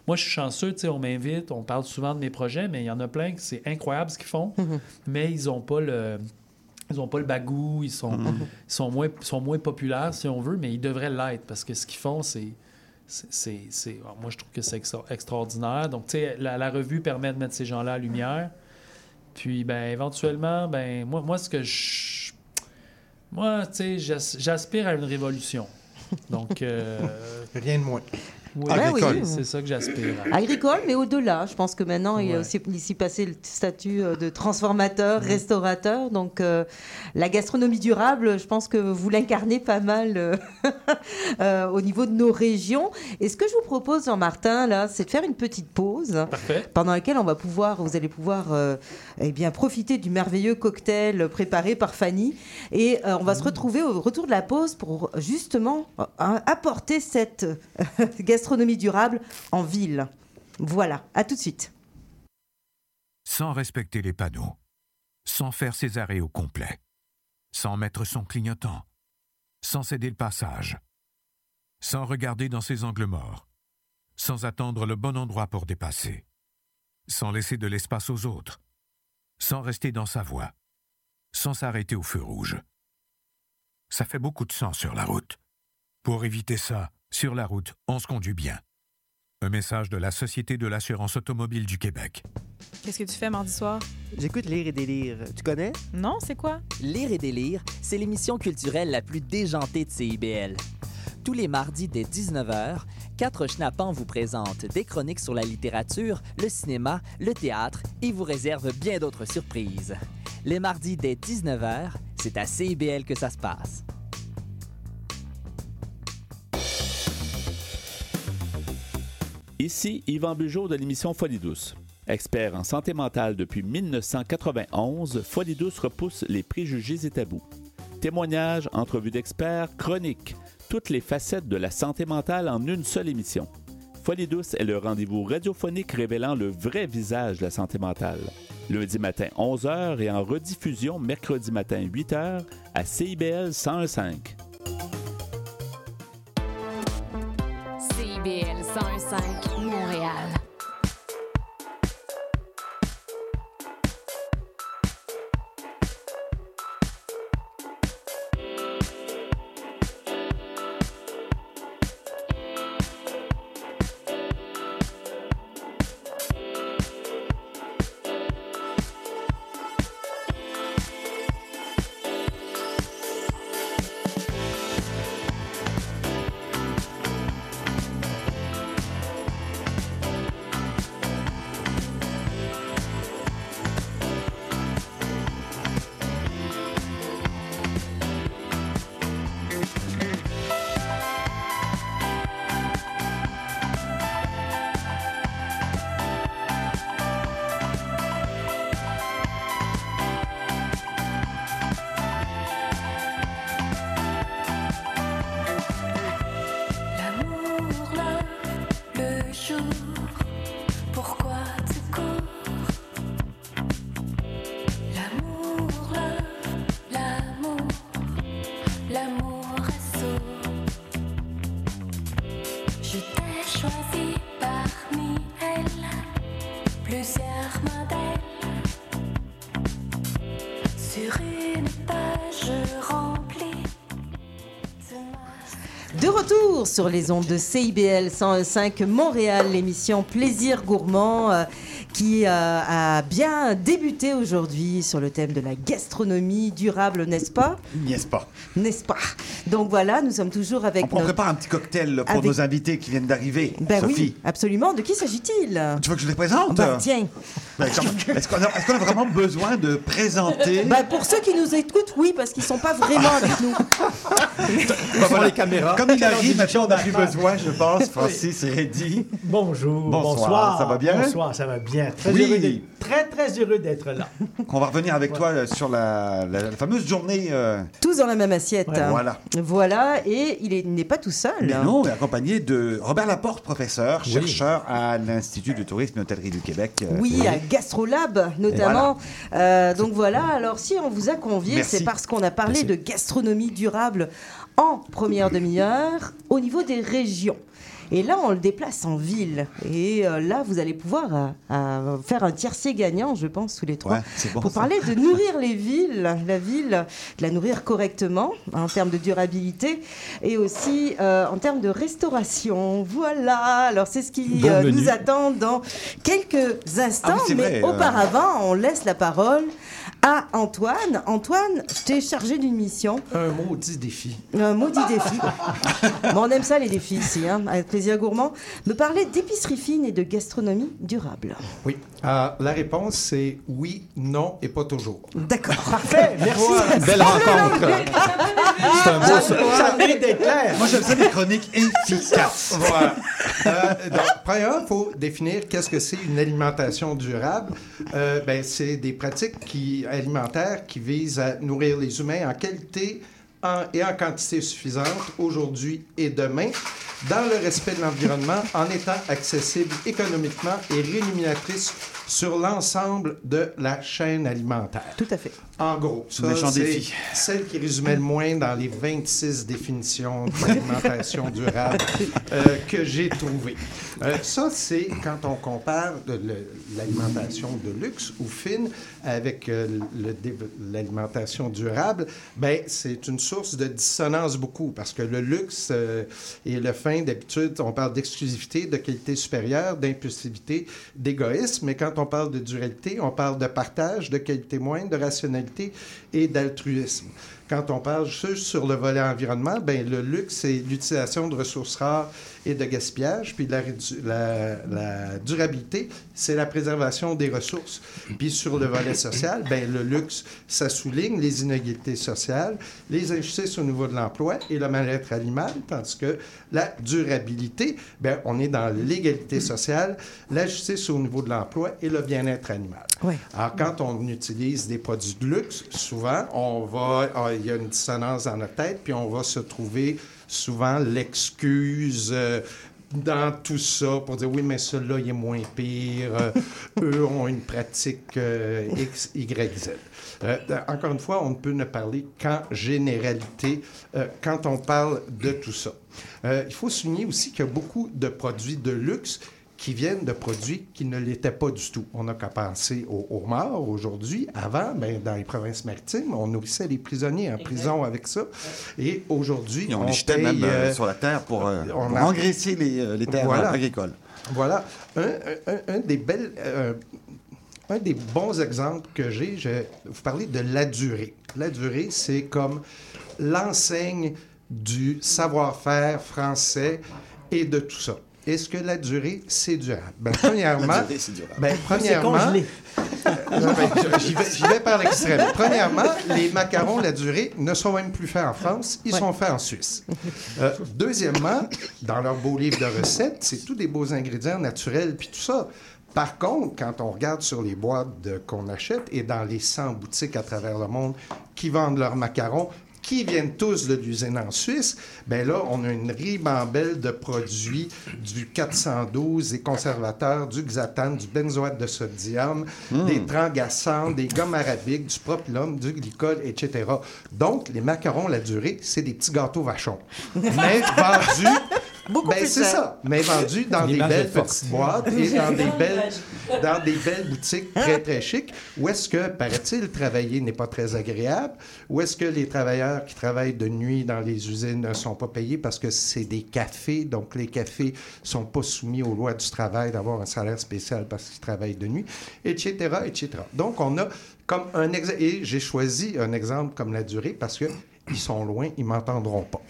moi, je suis chanceux, tu sais, on m'invite, on parle souvent de mes projets, mais il y en a plein que c'est incroyable ce qu'ils font, Mhm. mais ils n'ont pas le. Ils ont pas le bagou, ils sont, Mhm. ils sont, moins, sont moins populaires, si on veut, mais ils devraient l'être parce que ce qu'ils font, c'est. c'est- c'est- c'est- alors, moi, je trouve que c'est extra- extraordinaire. Donc, tu sais, la, la revue permet de mettre ces gens-là à lumière. Puis, ben, éventuellement, ben, moi, moi ce que je. Moi, tu sais, j'as- j'aspire à une révolution. Donc. euh, Rien de moins. Oui, Agricole. c'est ça que j'aspire. Agricole, mais au-delà. Je pense que maintenant, il y a aussi ici passé le statut euh, de transformateur, restaurateur. Donc, euh, la gastronomie durable, je pense que vous l'incarnez pas mal euh, euh, au niveau de nos régions. Et ce que je vous propose, Jean-Martin, là, c'est de faire une petite pause Parfait. pendant laquelle on va pouvoir, vous allez pouvoir euh, eh bien, profiter du merveilleux cocktail préparé par Fanny. Et euh, on va se retrouver au retour de la pause pour justement euh, apporter cette euh, gastronomie durable en ville. Voilà, à tout de suite. sans respecter les panneaux, sans faire ses arrêts au complet, sans mettre son clignotant, sans céder le passage, sans regarder dans ses angles morts, sans attendre le bon endroit pour dépasser, sans laisser de l'espace aux autres, sans rester dans sa voie, sans s'arrêter au feu rouge. Ça fait beaucoup de sang sur la route. Pour éviter ça, sur la route, on se conduit bien. Un message de la Société de l'assurance automobile du Québec. Qu'est-ce que tu fais mardi soir? J'écoute Lire et délire. Tu connais? Non, c'est quoi? Lire et délire, c'est l'émission culturelle la plus déjantée de CIBL. Tous les mardis dès 19h, quatre schnappants vous présentent des chroniques sur la littérature, le cinéma, le théâtre et vous réservent bien d'autres surprises. Les mardis dès 19h, c'est à CIBL que ça se passe. Ici Yvan Bugeaud de l'émission Folie douce. Expert en santé mentale depuis 1991, Folie douce repousse les préjugés et tabous. Témoignages, entrevues d'experts, chroniques, toutes les facettes de la santé mentale en une seule émission. Folie douce est le rendez-vous radiophonique révélant le vrai visage de la santé mentale. Lundi matin 11h et en rediffusion mercredi matin 8h à CIBL 1015. CIBL 101.5 Montréal. Sur les ondes de CIBL 105 Montréal, l'émission Plaisir Gourmand euh, qui euh, a bien débuté aujourd'hui sur le thème de la gastronomie durable, n'est-ce pas? N'est-ce pas? N'est-ce pas? Donc voilà, nous sommes toujours avec On notre... prépare un petit cocktail pour Avec- nos invités qui viennent d'arriver. Ben Sophie. oui, absolument. De qui s'agit-il Tu veux que je les présente Ben tiens. Ben, Est-ce qu'on a, a vraiment besoin de présenter Ben, pour ceux qui nous écoutent, oui, parce qu'ils sont pas vraiment avec nous. Ben, voilà. les caméras. Comme il arrive, maintenant on n'a plus besoin, je pense. Francis et Eddie. Bonjour, Bonsoir, bonsoir. ça va bien Bonsoir, ça va bien. Très Oui. heureux très, très heureux d'être là. On va revenir avec toi sur la, la- la fameuse journée. euh, Tous dans la même assiette. Ouais. Voilà. Voilà, et il est- il n'est pas tout seul. Mais non, mais accompagné de Robert Laporte, professeur, Oui. chercheur à l'Institut de tourisme et hôtellerie du Québec. euh, Oui, à Gastrolab notamment. Euh, donc voilà, alors si on vous a convié, c'est parce qu'on a parlé Merci. de gastronomie durable en première demi-heure au niveau des régions. Et là, on le déplace en ville. Et euh, là, vous allez pouvoir euh, euh, faire un tiercé gagnant, je pense, tous les trois. Ouais, c'est bon, pour ça. parler de nourrir les villes, la ville, de la nourrir correctement en termes de durabilité et aussi euh, en termes de restauration. Voilà, alors c'est ce qui Bon nous attend dans quelques instants. Ah oui, mais vrai, auparavant, on laisse la parole à Antoine. Antoine, je t'ai chargé d'une mission. Un maudit défi. Un maudit défi. bon, on aime ça, les défis ici, hein, avec plaisir gourmand. Me parler d'épicerie fine et de gastronomie durable. Oui. Euh, la réponse, c'est oui, non et pas toujours. D'accord. Parfait, merci. Belle rencontre. C'est un beau Ça- ça. ça mérite d'être clair. Moi, j'aime ça des chroniques efficaces. Voilà. Euh, donc, premièrement, il faut définir qu'est-ce que c'est une alimentation durable. Euh, ben, c'est des pratiques qui, alimentaires qui visent à nourrir les humains en qualité et en quantité suffisante aujourd'hui et demain, dans le respect de l'environnement, en étant accessible économiquement et rémunératrice sur l'ensemble de la chaîne alimentaire. Tout à fait. En gros, ça, c'est celle qui résumait le moins dans les 26 définitions d'alimentation durable euh, que j'ai trouvées. Euh, ça, c'est quand on compare l'alimentation de luxe ou fine avec euh, l'alimentation durable, ben, c'est une source de dissonance beaucoup parce que le luxe et le fin, d'habitude, on parle d'exclusivité, de qualité supérieure, d'impulsivité, d'égoïsme, mais quand on parle de durabilité, on parle de partage, de qualité moindre, de rationalité et d'altruisme. Quand on parle juste sur le volet environnement, ben, le luxe, c'est l'utilisation de ressources rares et de gaspillage. Puis la, durabilité, c'est la préservation des ressources. Puis sur le volet social, ben, le luxe, ça souligne les inégalités sociales, les injustices au niveau de l'emploi et le mal-être animal, tandis que la durabilité, ben, on est dans l'égalité sociale, la justice au niveau de l'emploi et le bien-être animal. Alors, quand on utilise des produits de luxe, souvent, on va, ah, il y a une dissonance dans notre tête, puis on va se trouver souvent l'excuse euh, dans tout ça pour dire oui, mais celui-là, il est moins pire. euh, eux ont une pratique euh, X, Y, Z. Euh, encore une fois, on ne peut ne parler qu'en généralité quand on parle de tout ça. Il faut souligner aussi qu'il y a beaucoup de produits de luxe qui viennent de produits qui ne l'étaient pas du tout. On n'a qu'à penser aux, aux morts aujourd'hui. Avant, ben, dans les provinces maritimes, on nourrissait les prisonniers en prison avec ça. Et aujourd'hui, Et on on les jetait paye, même euh, euh, sur la terre pour, euh, on pour a- engraisser les, les terres Voilà. agricoles. Voilà. Un, un- un des belles... euh, un des bons exemples que j'ai, je vais vous parler de la durée. La durée, c'est comme l'enseigne du savoir-faire français et de tout ça. Est-ce que la durée, c'est durable? Ben, premièrement, La durée, c'est durable. ben, C'est premièrement, congelé. euh, ben, j'y vais, j'y vais par l'extrême. Premièrement, les macarons, la durée, ne sont même plus faits en France, ils sont faits en Suisse. Euh, deuxièmement, dans leur beau livre de recettes, c'est tous des beaux ingrédients naturels, puis tout ça. Par contre, quand on regarde sur les boîtes de- qu'on achète et dans les 100 boutiques à travers le monde qui vendent leurs macarons, qui viennent tous de l'usine en Suisse, ben là, on a une ribambelle de produits du 412, des conservateurs, du xathane, du benzoate de sodium, des trangassants, des gommes arabiques, du propylum, du glycol, etc. Donc, les macarons, la durée, c'est des petits gâteaux vachons. Mais vendus... Beaucoup ben, plus c'est ça. Mais vendus dans des belles petites boîtes et dans des belles, dans des belles boutiques très, très chics, où est-ce que, paraît-il, travailler n'est pas très agréable, où est-ce que les travailleurs qui travaillent de nuit dans les usines ne sont pas payés parce que c'est des cafés, donc les cafés sont pas soumis aux lois du travail d'avoir un salaire spécial parce qu'ils travaillent de nuit, etc., etc. Donc, on a comme un exemple, et j'ai choisi un exemple comme la durée parce que ils sont loin, ils m'entendront pas.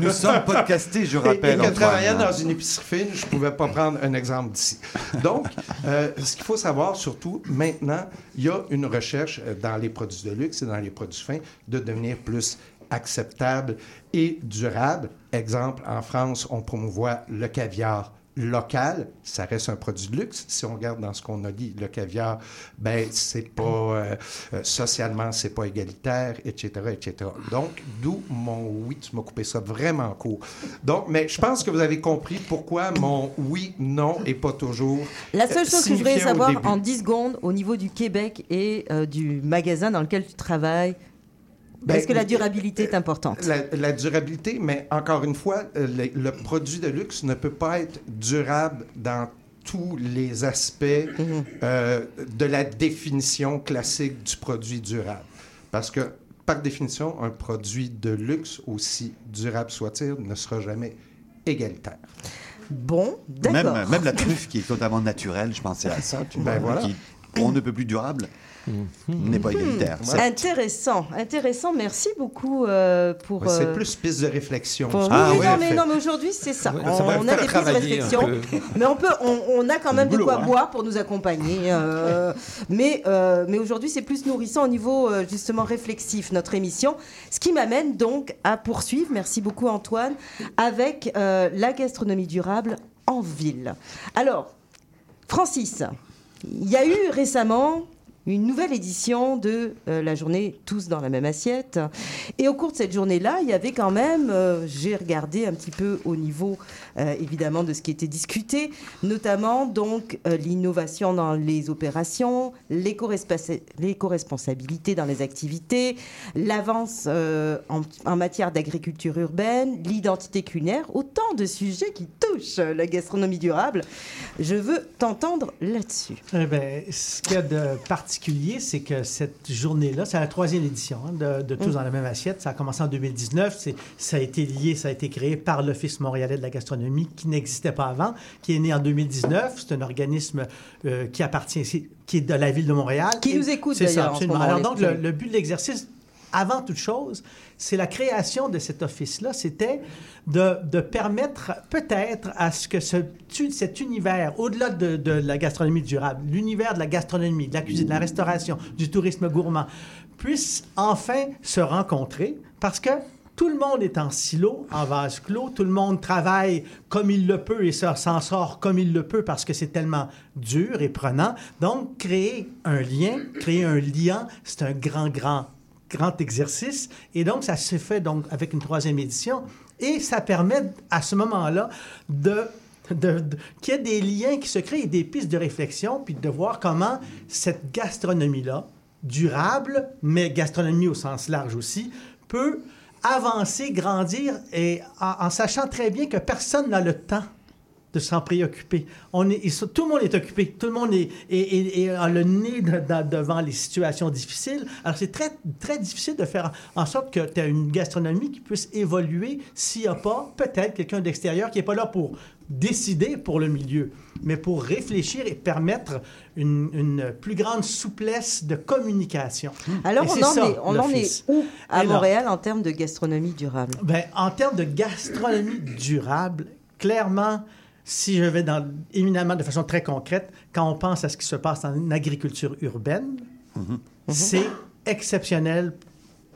Nous sommes podcastés, je Et- rappelle. Et, que Antoine, travaillant dans une épicerie fine, je ne pouvais pas prendre un exemple d'ici. Donc, euh, ce qu'il faut savoir surtout, maintenant, il y a une recherche euh, dans les produits de luxe et dans les produits fins de devenir plus acceptable et durable. Exemple, en France, on promouvoit le caviar local, ça reste un produit de luxe. Si on regarde dans ce qu'on a dit, le caviar, ben c'est pas euh, euh, socialement, c'est pas égalitaire, etc., etc. Donc, d'où mon oui, tu m'as coupé ça vraiment court. Donc, mais je pense que vous avez compris pourquoi mon oui, non est pas toujours. La seule euh, chose que je voudrais savoir en 10 secondes au niveau du Québec et euh, du magasin dans lequel tu travailles, Ben, est-ce que la durabilité est importante? La, la durabilité, mais encore une fois, euh, le, le produit de luxe ne peut pas être durable dans tous les aspects euh, de la définition classique du produit durable. Parce que, par définition, un produit de luxe, aussi durable soit-il, ne sera jamais égalitaire. Bon, Même, même la truffe qui est totalement naturelle, je pensais à ça, tu Ben vois, voilà. qui, on ne peut plus durable, n'est pas égalitaire. Hmm, certes. Intéressant, intéressant. Merci beaucoup euh, pour. Ouais, C'est euh, plus piste de réflexion. pour- oui, oui, non, mais, non, mais aujourd'hui, c'est ça. Ouais, on, ça a des pistes de un réflexion. Mais on, peut, on, on a quand même de boulot, quoi hein. boire pour nous accompagner. euh, mais euh, mais aujourd'hui, c'est plus nourrissant au niveau justement réflexif, notre émission. Ce qui m'amène donc à poursuivre, merci beaucoup Antoine, avec euh, la gastronomie durable en ville. Alors, Francis, il y a eu récemment une nouvelle édition de euh, la journée Tous dans la même assiette. Et au cours de cette journée-là, il y avait quand même, euh, j'ai regardé un petit peu au niveau évidemment de ce qui était discuté, notamment donc euh, l'innovation dans les opérations, l'éco-responsa- l'éco-responsabilité dans les activités, l'avance euh, en, en matière d'agriculture urbaine, l'identité culinaire, autant de sujets qui touchent euh, la gastronomie durable. Je veux t'entendre là-dessus. Eh ben, ce qu'il y a de particulier, c'est que cette journée-là, c'est la troisième édition hein, de, de Tous Mm. dans la même assiette. Ça a commencé en 2019. C'est, ça a été lié, ça a été créé par l'Office montréalais de la gastronomie, qui n'existait pas avant, qui est né en 2019. C'est un organisme euh, qui appartient, qui est de la ville de Montréal. Qui Et- nous écoute, C'est ça, absolument. Alors on donc, le, le but de l'exercice, avant toute chose, c'est la création de cet office-là, c'était de, de permettre peut-être à ce que ce, cet univers, au-delà de, de la gastronomie durable, l'univers de la gastronomie, de la cuisine, de la restauration, du tourisme gourmand, puisse enfin se rencontrer parce que tout le monde est en silo, en vase clos, tout le monde travaille comme il le peut et s'en sort comme il le peut parce que c'est tellement dur et prenant. Donc, créer un lien, créer un lien, c'est un grand, grand, grand exercice. Et donc, ça se fait donc avec une troisième édition et ça permet à ce moment-là de qu'il y ait des liens qui se créent des pistes de réflexion, puis de voir comment cette gastronomie-là, durable, mais gastronomie au sens large aussi, peut avancer, grandir, et en, sachant très bien que personne n'a le temps de s'en préoccuper. On est, tout le monde est occupé, tout le monde est, est- est- a le nez de- de- devant les situations difficiles. Alors c'est très, très difficile de faire en sorte que tu as une gastronomie qui puisse évoluer s'il n'y a pas peut-être quelqu'un d'extérieur qui n'est pas là pour décider pour le milieu, mais pour réfléchir et permettre une, une plus grande souplesse de communication. Alors, Et on en, ça, est, on en est l'Office. où à Et là- Montréal en termes de gastronomie durable? ben, en termes de gastronomie durable, clairement, si je vais dans, éminemment de façon très concrète, quand on pense à ce qui se passe en agriculture urbaine, c'est exceptionnel.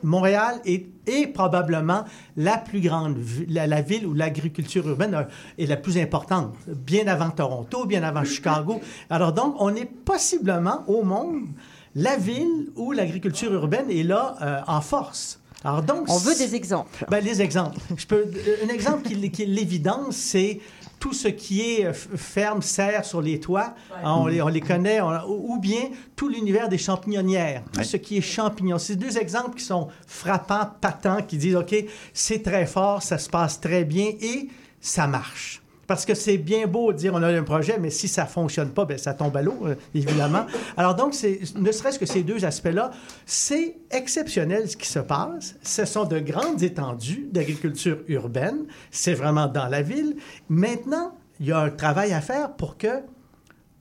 Montréal est, est probablement la plus grande, la, la ville où l'agriculture urbaine est la plus importante, bien avant Toronto, bien avant Chicago. Alors donc, on est possiblement au monde la ville où l'agriculture urbaine est là euh, en force. Alors donc, On veut des exemples. ben, les exemples. Je peux, euh, un exemple qui, qui est l'évidence, c'est tout ce qui est euh, ferme, serre sur les toits. On, les, on les connaît. on- ou ou bien tout l'univers des champignonnières. Tout Ouais. ce qui est champignons. C'est deux exemples qui sont frappants, patents, qui disent, OK, c'est très fort, ça se passe très bien et ça marche. Parce que c'est bien beau de dire on a un projet, mais si ça ne fonctionne pas, ben, ça tombe à l'eau, euh, évidemment. Alors donc, ne serait-ce que ces deux aspects-là, c'est exceptionnel ce qui se passe. Ce sont de grandes étendues d'agriculture urbaine. C'est vraiment dans la ville. Maintenant, il y a un travail à faire pour que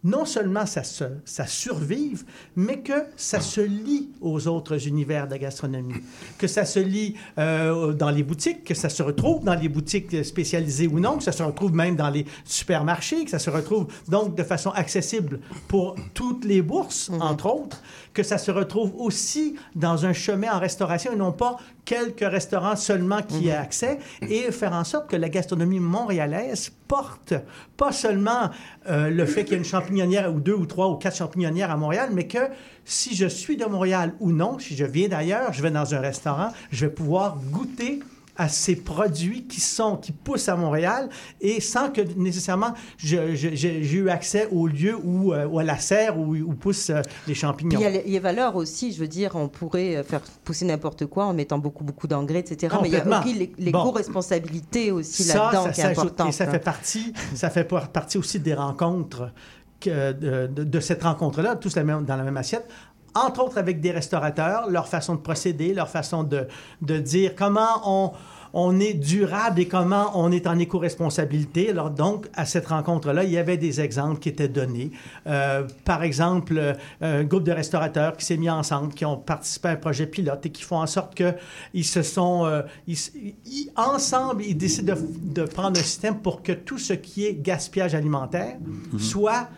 non seulement ça, se, ça survive, mais que ça se lie aux autres univers de la gastronomie. Que ça se lie euh, dans les boutiques, que ça se retrouve dans les boutiques spécialisées ou non, que ça se retrouve même dans les supermarchés, que ça se retrouve donc de façon accessible pour toutes les bourses, entre autres, que ça se retrouve aussi dans un chemin en restauration et non pas quelques restaurants seulement qui y aient accès et faire en sorte que la gastronomie montréalaise porte pas seulement euh, le fait qu'il y a une champignonnière ou deux ou trois ou quatre champignonnières à Montréal, mais que si je suis de Montréal ou non, si je viens d'ailleurs, je vais dans un restaurant, je vais pouvoir goûter à ces produits qui sont qui poussent à Montréal et sans que nécessairement j'ai eu accès au lieu où, euh, où à la serre où, où poussent euh, les Puis champignons. il y a les, les valeurs aussi, je veux dire, on pourrait euh, faire pousser n'importe quoi en mettant beaucoup, beaucoup d'engrais, etc. Mais il y a aussi les- Bon. l'éco-responsabilité aussi là-dedans qui est importante. et ça hein. fait partie, ça fait par- partie aussi des rencontres que de, de- de cette rencontre-là, tous dans la même assiette. Entre autres avec des restaurateurs, leur façon de procéder, leur façon de, de dire comment on, on est durable et comment on est en éco-responsabilité. Alors donc, à cette rencontre-là, il y avait des exemples qui étaient donnés. Euh, par exemple, euh, un groupe de restaurateurs qui s'est mis ensemble, qui ont participé à un projet pilote et qui font en sorte qu'ils se sont... euh, ils ensemble, ils décident de, de prendre un système pour que tout ce qui est gaspillage alimentaire soit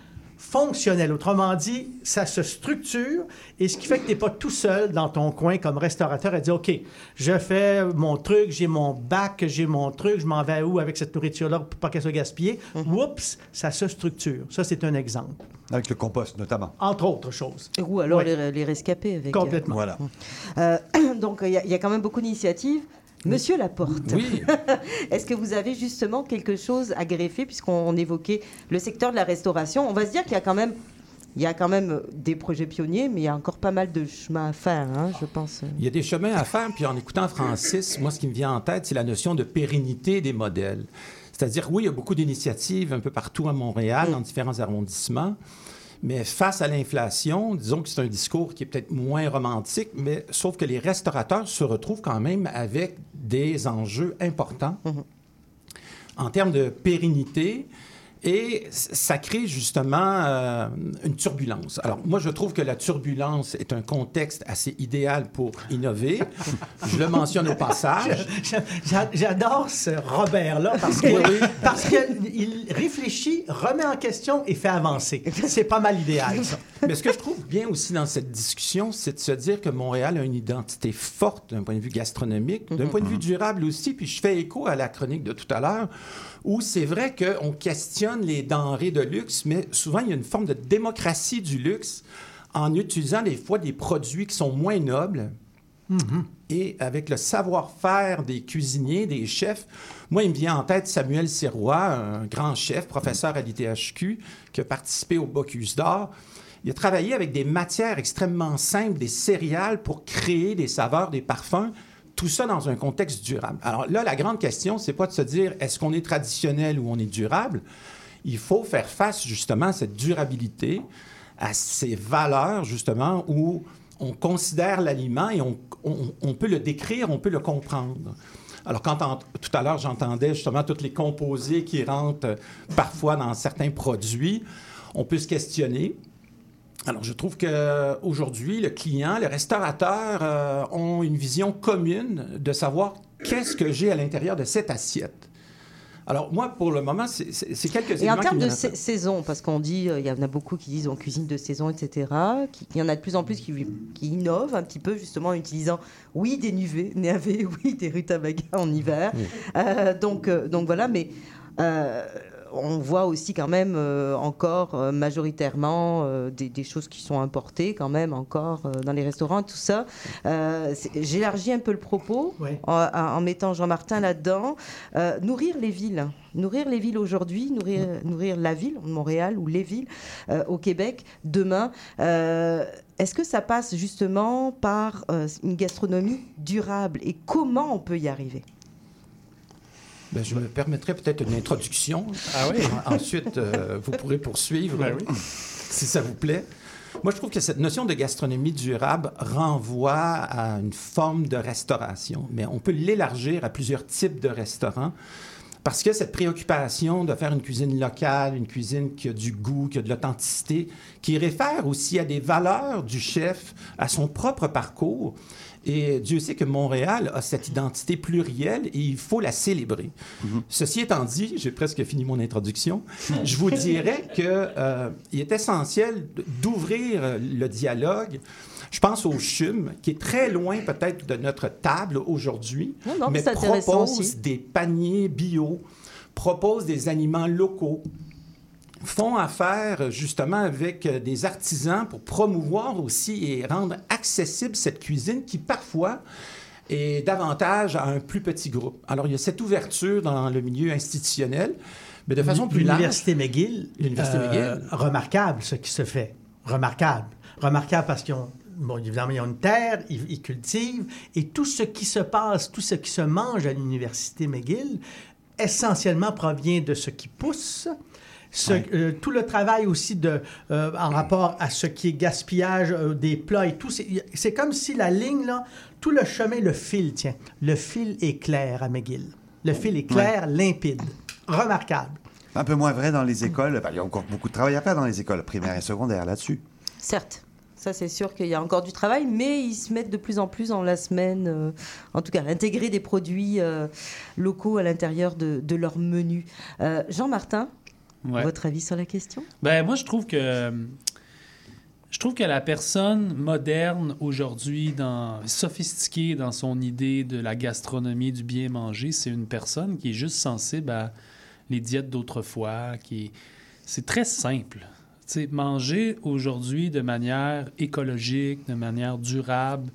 fonctionnel. Autrement dit, ça se structure et ce qui fait que tu n'es pas tout seul dans ton coin comme restaurateur à dire, OK, je fais mon truc, j'ai mon bac, j'ai mon truc, je m'en vais où avec cette nourriture-là pour pas qu'elle soit gaspillée? Oups, ça se structure. Ça, c'est un exemple. Avec le compost, notamment. Entre autres choses. Ou alors Oui. les, les rescapés avec. euh, Complètement. Voilà. Euh, donc il y, a- il y a quand même beaucoup d'initiatives. Monsieur Laporte, Oui. est-ce que vous avez justement quelque chose à greffer puisqu'on on évoquait le secteur de la restauration? On va se dire qu'il y a quand même, il y a quand même des projets pionniers, mais il y a encore pas mal de chemin à faire, hein, je pense. Il y a des chemins à faire, puis en écoutant Francis, moi, ce qui me vient en tête, c'est la notion de pérennité des modèles. C'est-à-dire, oui, il y a beaucoup d'initiatives un peu partout à Montréal, dans différents arrondissements, mais face à l'inflation, disons que c'est un discours qui est peut-être moins romantique, mais sauf que les restaurateurs se retrouvent quand même avec des enjeux importants en termes de pérennité. Et ça crée justement euh, une turbulence. Alors, moi, je trouve que la turbulence est un contexte assez idéal pour innover. Je le mentionne au passage. J'a- j'a- J'adore ce Robert-là parce oui. qu'il parce qu'il réfléchit, remet en question et fait avancer. C'est pas mal idéal, ça. Mais ce que je trouve bien aussi dans cette discussion, c'est de se dire que Montréal a une identité forte d'un point de vue gastronomique, d'un point de vue durable aussi. Puis je fais écho à la chronique de tout à l'heure, où c'est vrai qu'on questionne les denrées de luxe, mais souvent il y a une forme de démocratie du luxe en utilisant des fois des produits qui sont moins nobles, et avec le savoir-faire des cuisiniers, des chefs, moi, il me vient en tête Samuel Sirois, un grand chef, professeur à l'ITHQ, qui a participé au Bocuse d'Or. Il a travaillé avec des matières extrêmement simples, des céréales pour créer des saveurs, des parfums, tout ça dans un contexte durable. Alors là, la grande question, c'est pas de se dire est-ce qu'on est traditionnel ou on est durable? Il faut faire face justement à cette durabilité, à ces valeurs justement où on considère l'aliment et on, peut le décrire, on peut le comprendre. Alors, quand tout à l'heure, j'entendais justement tous les composés qui rentrent euh, parfois dans certains produits, on peut se questionner. Alors, je trouve qu'aujourd'hui, le client, le restaurateur euh, ont une vision commune de savoir qu'est-ce que j'ai à l'intérieur de cette assiette. Alors, moi, pour le moment, c'est quelques Et en éléments termes me de sa- saison, parce qu'on dit, euh, il y en a beaucoup qui disent on cuisine de saison, etc. Il y en a de plus en plus qui, qui innovent un petit peu, justement, en utilisant, oui, des navets, oui, des rutabagas en hiver. Euh, donc, euh, donc voilà, mais on voit aussi quand même euh, encore euh, majoritairement euh, des, des choses qui sont importées quand même encore dans les restaurants, tout ça. J'élargis un peu le propos Ouais. en, en mettant Jean-Martin là-dedans. Nourrir les villes. Nourrir les villes aujourd'hui, nourrir, nourrir la ville, Montréal ou les villes au Québec demain. Est-ce que ça passe justement par une gastronomie durable? Et comment on peut y arriver? Ben, je me permettrai peut-être une introduction. Ah oui? En- Ensuite, euh, vous pourrez poursuivre Ben oui. si ça vous plaît. Moi, je trouve que cette notion de gastronomie durable renvoie à une forme de restauration, mais on peut l'élargir à plusieurs types de restaurants. Parce que cette préoccupation de faire une cuisine locale, une cuisine qui a du goût, qui a de l'authenticité, qui réfère aussi à des valeurs du chef, à son propre parcours, Et Dieu sait que Montréal a cette identité plurielle et il faut la célébrer. Ceci étant dit, j'ai presque fini mon introduction, je vous dirais qu'il est essentiel d'ouvrir le dialogue. Je pense au CHUM, qui est très loin peut-être de notre table aujourd'hui, mais propose aussi. des paniers bio, propose des aliments locaux, font affaire justement avec euh, des artisans pour promouvoir aussi et rendre accessible cette cuisine qui parfois est davantage à un plus petit groupe. Alors il y a cette ouverture dans le milieu institutionnel, mais de façon plus large. L'Université McGill, L'Université euh, McGill. remarquable ce qui se fait. Remarquable. Remarquable parce qu'ils ont, bon, évidemment, ils ont une terre, ils, ils cultivent, et tout ce qui se passe, tout ce qui se mange à l'Université McGill, essentiellement provient de ce qui pousse. Ce- euh, tout le travail aussi de, euh, en rapport à ce qui est gaspillage euh, des plats et tout, c'est c'est comme si la ligne, là, tout le chemin, le fil, tiens, le fil est clair à McGill. Le fil est clair, limpide, remarquable. Un peu moins vrai dans les écoles. Ben, il y a encore beaucoup de travail à faire dans les écoles primaires et secondaires là-dessus. Certes, ça c'est sûr qu'il y a encore du travail, mais ils se mettent de plus en plus dans la semaine, euh, en tout cas, à intégrer des produits euh, locaux à l'intérieur de, de leur menu. Euh, Jean-Martin, Ouais. votre avis sur la question? Ben, moi, je trouve que. Je trouve que la personne moderne aujourd'hui, dans, sophistiquée dans son idée de la gastronomie, du bien manger, c'est une personne qui est juste sensible à les diètes d'autrefois, qui est- c'est très simple. Tu sais, manger aujourd'hui de manière écologique, de manière durable,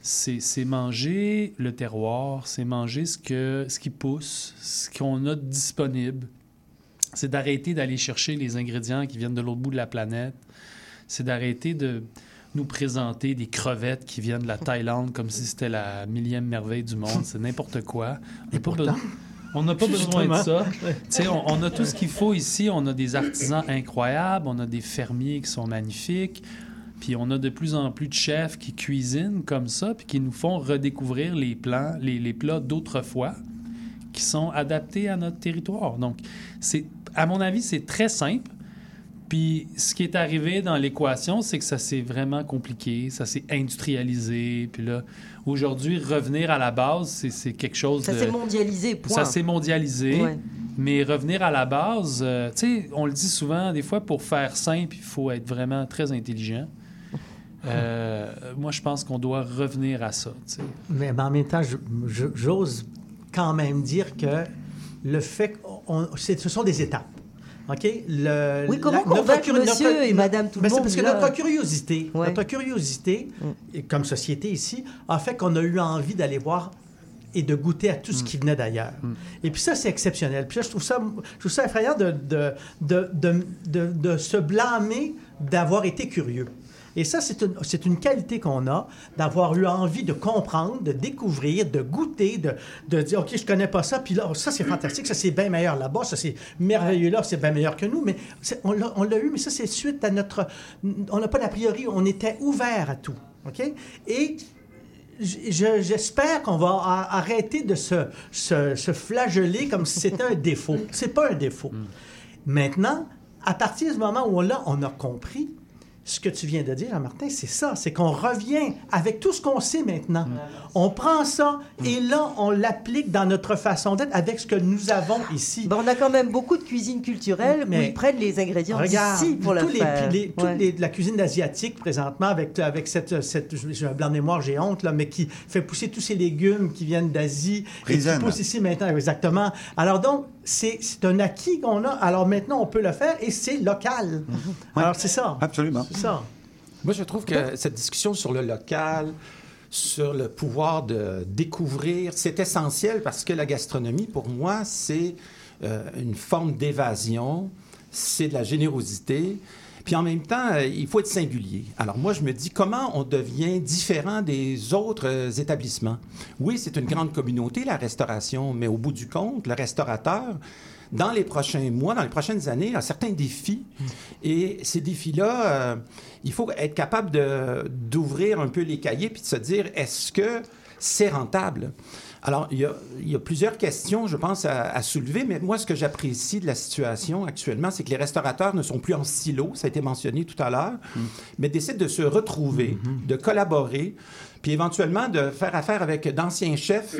c'est c'est manger le terroir, c'est manger ce, que, ce qui pousse, ce qu'on a de disponible. C'est d'arrêter d'aller chercher les ingrédients qui viennent de l'autre bout de la planète. C'est d'arrêter de nous présenter des crevettes qui viennent de la Thaïlande comme si c'était la millième merveille du monde. C'est n'importe quoi. On n'a pas besoin- On n'a pas besoin de ça. On, on a tout ce qu'il faut ici. On a des artisans incroyables, on a des fermiers qui sont magnifiques. Puis on a de plus en plus de chefs qui cuisinent comme ça, puis qui nous font redécouvrir les plans, les, les plats d'autrefois, qui sont adaptés à notre territoire. Donc, c'est, à mon avis, c'est très simple. Puis ce qui est arrivé dans l'équation, c'est que ça s'est vraiment compliqué, ça s'est industrialisé. Puis là, aujourd'hui, revenir à la base, c'est, quelque chose Ça de... s'est mondialisé, point. Ça s'est mondialisé. Ouais. Mais revenir à la base, euh, tu sais, on le dit souvent, des fois, pour faire simple, il faut être vraiment très intelligent. Euh, moi, je pense qu'on doit revenir à ça. Mais, en même temps, j'ose quand même dire que le fait c'est- ce sont des étapes. OK? Le, Oui, comment convaincre monsieur notre- et madame tout le c'est monde, parce que là? notre curiosité, Ouais. notre curiosité, et comme société ici, a fait qu'on a eu envie d'aller voir et de goûter à tout ce qui venait d'ailleurs. Et puis ça, c'est exceptionnel. Puis là, je trouve ça, je trouve ça effrayant de, de, de- de se blâmer d'avoir été curieux. Et ça, c'est une, qualité qu'on a, d'avoir eu envie de comprendre, de découvrir, de goûter, de, de dire, OK, je connais pas ça, puis là, ça, c'est fantastique, ça, c'est bien meilleur là-bas, ça, c'est merveilleux là, c'est bien meilleur que nous, mais on l'a on l'a eu, mais ça, c'est suite à notre... On n'a pas d'a priori, on était ouvert à tout, OK? Et j'espère qu'on va a- arrêter de se, se, se flageller comme si c'était un défaut. C'est pas un défaut. Maintenant, à partir du moment où là, on a compris, ce que tu viens de dire, Jean-Martin, c'est ça, c'est qu'on revient avec tout ce qu'on sait maintenant. On prend ça et là, on l'applique dans notre façon d'être avec ce que nous avons ici. Ben, on a quand même beaucoup de cuisine culturelle où Mais ils prennent les ingrédients Regarde, d'ici pour les, faire. les- toute Ouais. les- la cuisine asiatique présentement avec, avec cette, cette j'ai un blanc de mémoire, j'ai honte, là, mais qui fait pousser tous ces légumes qui viennent d'Asie et qui poussent ici maintenant, exactement. Alors donc, c'est c'est un acquis qu'on a. Alors maintenant, on peut le faire et c'est local. Alors c'est ça. Absolument. C'est ça. Moi, je trouve que cette discussion sur le local, sur le pouvoir de découvrir, c'est essentiel parce que la gastronomie, pour moi, c'est euh, une forme d'évasion, c'est de la générosité. Puis en même temps, euh, il faut être singulier. Alors moi, je me dis, comment on devient différent des autres euh, établissements? Oui, c'est une grande communauté, la restauration, mais au bout du compte, le restaurateur, dans les prochains mois, dans les prochaines années, a certains défis. Et ces défis-là, euh, il faut être capable d'ouvrir un peu les cahiers puis de se dire, est-ce que c'est rentable? Alors, il y, a, il y a plusieurs questions, je pense, à, à soulever, mais moi, ce que j'apprécie de la situation actuellement, c'est que les restaurateurs ne sont plus en silo, ça a été mentionné tout à l'heure, mais décident de se retrouver, de collaborer, puis éventuellement de faire affaire avec d'anciens chefs,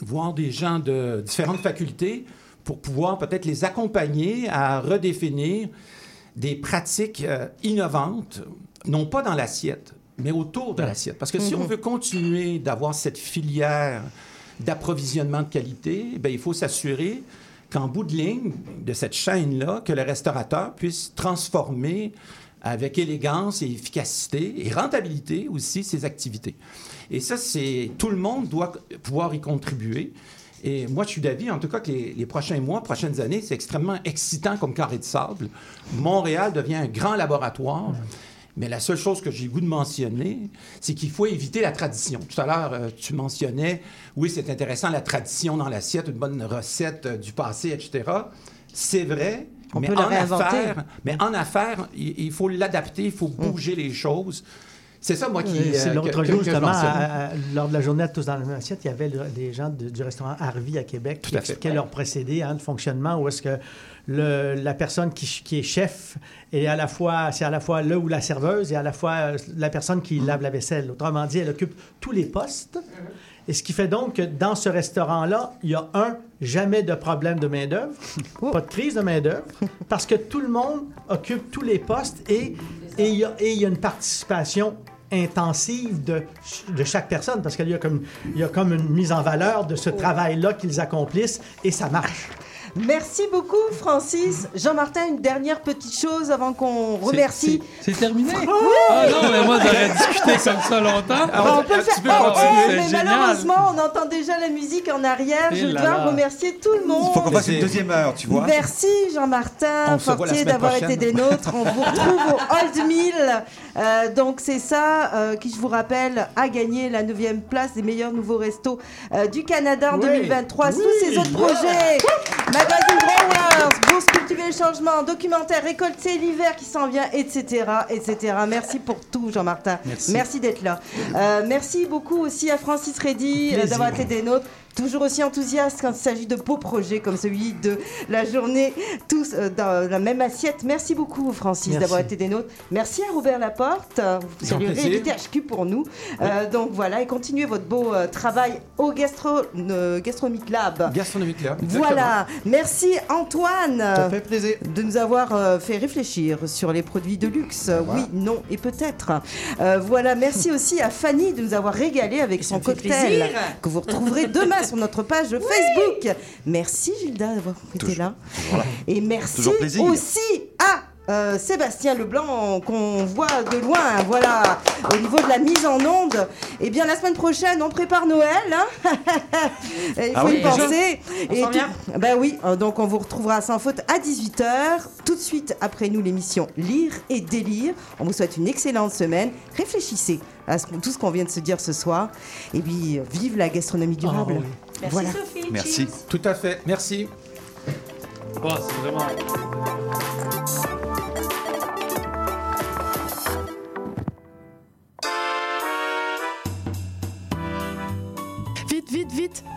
voire des gens de différentes facultés, pour pouvoir peut-être les accompagner à redéfinir des pratiques euh, innovantes, non pas dans l'assiette, mais autour de l'assiette. Parce que si on Mhm. veut continuer d'avoir cette filière d'approvisionnement de qualité, ben, il faut s'assurer qu'en bout de ligne de cette chaîne-là, que le restaurateur puisse transformer avec élégance et efficacité et rentabilité aussi ses activités. Et ça, c'est tout le monde doit pouvoir y contribuer. Et moi, je suis d'avis, en tout cas, que les, les prochains mois, prochaines années, c'est extrêmement excitant comme carré de sable. Montréal devient un grand laboratoire. Mais la seule chose que j'ai le goût de mentionner, c'est qu'il faut éviter la tradition. Tout à l'heure, euh, tu mentionnais, oui, c'est intéressant, la tradition dans l'assiette, une bonne recette euh, du passé, etc. C'est vrai, On mais peut en affaires, mais en affaires, il, il faut l'adapter, il faut bouger les choses. C'est ça, moi, qui... C'est euh, l'autre jour, justement, à- à- lors de la journée de tous dans la même assiette, il y avait le- des gens de- du restaurant Harvey à Québec qui Tout à fait. expliquaient leur procédé hein, de fonctionnement, où est-ce que le- la personne qui, qui est chef est à la fois, c'est à la fois le ou la serveuse et à la fois euh, la personne qui lave la vaisselle. Autrement dit, elle occupe tous les postes. Et ce qui fait donc que dans ce restaurant-là, il y a un, jamais de problème de main-d'œuvre, pas de crise de main-d'œuvre, parce que tout le monde occupe tous les postes et et il y, a- et il y a une participation intensive de, de chaque personne, parce qu'il y, a comme- il y a comme une mise en valeur de ce travail-là qu'ils accomplissent et ça marche. Merci beaucoup, Francis. Jean-Martin, une dernière petite chose avant qu'on remercie. C'est terminé? Oui. Ah non, mais moi, j'aurais discuté comme ça longtemps. Bon, on peut le faire. peux Oh, continuer, oh, c'est mais génial. malheureusement, on entend déjà la musique en arrière. Eh Je là dois là. remercier tout le monde. Il faut qu'on fasse une deuxième heure, tu vois. Merci Jean-Martin On Fortier d'avoir été des nôtres. On vous retrouve au Old Mill. Euh, donc c'est ça euh, qui, je vous rappelle, a gagné la 9e place des meilleurs nouveaux restos euh, du Canada en Oui. 2023 sous Oui. ses autres projets. Magazine Growers, Bourse Cultiver le Changement, documentaire Récolter l'hiver qui s'en vient, etc., etc. Merci pour tout Jean-Martin. Merci. d'être là. Euh, merci beaucoup aussi à Francis Reddy euh, d'avoir été des nôtres. Toujours aussi enthousiaste quand il s'agit de beaux projets comme celui de la journée tous euh, dans la même assiette. Merci beaucoup Francis d'avoir été des nôtres. Merci à Robert Laporte. Vous allez rééditer HQ pour nous. Euh, donc voilà, et continuez votre beau euh, travail au gastro, euh, Gastronomic Lab. Gastronomique Lab. Voilà, merci Antoine Ça fait plaisir. de nous avoir fait réfléchir sur les produits de luxe. Oui, non et peut-être. Voilà, merci aussi à Fanny de nous avoir régalé avec son cocktail plaisir. que vous retrouverez demain sur notre page Facebook. Merci Gilda d'avoir été là. Et merci aussi à euh, Sébastien Leblanc qu'on voit de loin, voilà, au niveau de la mise en onde. Eh bien, la semaine prochaine, on prépare Noël. hein. Il faut Ah oui, y penser. On Et tout- Ben oui, euh, donc on vous retrouvera sans faute à 18h. Tout de suite après nous, l'émission Lire et Délire. On vous souhaite une excellente semaine. Réfléchissez à ce- tout ce qu'on vient de se dire ce soir. Et puis, vive la gastronomie durable. Merci voilà. Sophie. Merci. Tout à fait. Merci. Bon, c'est vraiment.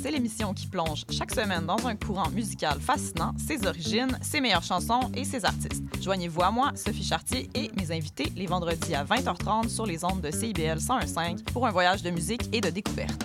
C'est l'émission qui plonge chaque semaine dans un courant musical fascinant, ses origines, ses meilleures chansons et ses artistes. Joignez-vous à moi, Sophie Chartier et mes invités les vendredis à 20h30 sur les ondes de CIBL 101.5 pour un voyage de musique et de découverte.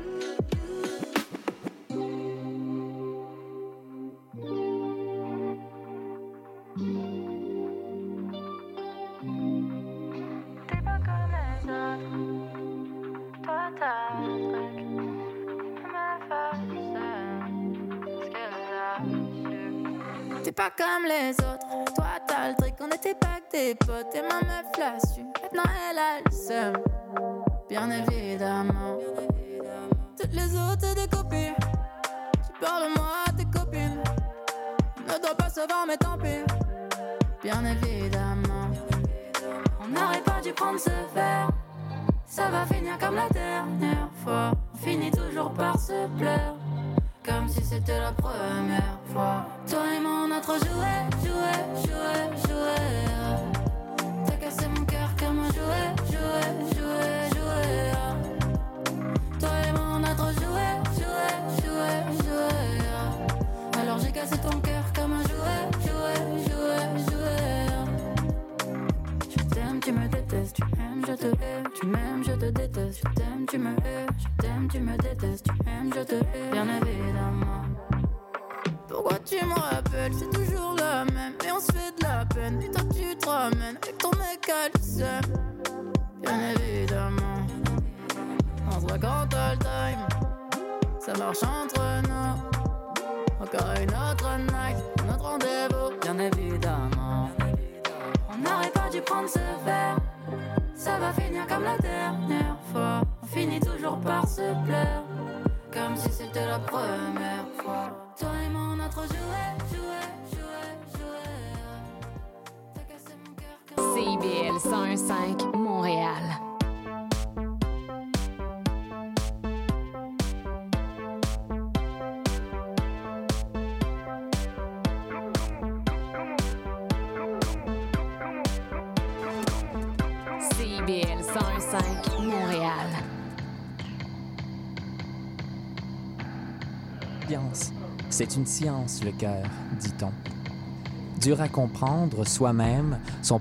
T'es pas comme les autres, toi t'as le truc, on était pas que des potes. Et ma meuf l'a su, maintenant elle a le seum, bien évidemment. Toutes les autres des copines, tu parles moi tes copines, ne dois pas se voir mais tant pis, bien évidemment. On n'aurait pas dû prendre ce verre ça va finir comme la dernière fois. On finit toujours par se pleurer. Comme si c'était la première fois. Toi et moi, on a trop joué, joué, joué, joué. T'as cassé mon cœur comme un jouet, joué, joué, joué. Toi et moi, on a trop joué, joué, joué, joué. Alors j'ai cassé ton cœur comme un jouet, joué, joué, joué. Je t'aime, tu me détestes, tu je te hais. Tu m'aimes, je te déteste, je t'aime, tu me hais. Je t'aime, tu me détestes, tu m'aimes, je te hais. Bien évidemment. Pourquoi tu me rappelles, c'est toujours la même. Et on se fait de la peine, et toi tu te ramènes avec ton mec à. Bien évidemment. On se t'as le time. Ça marche entre nous. Encore une autre night, un autre rendez-vous. Bien évidemment. On n'aurait pas dû prendre ce verre. Ça va finir comme la dernière fois. On finit toujours par se pleurer. Comme si c'était la première fois. Toi et moi, on a trop joué, joué. CIBL 101.5 Montréal. C'est une science, le cœur, dit-on. Dur à comprendre soi-même, son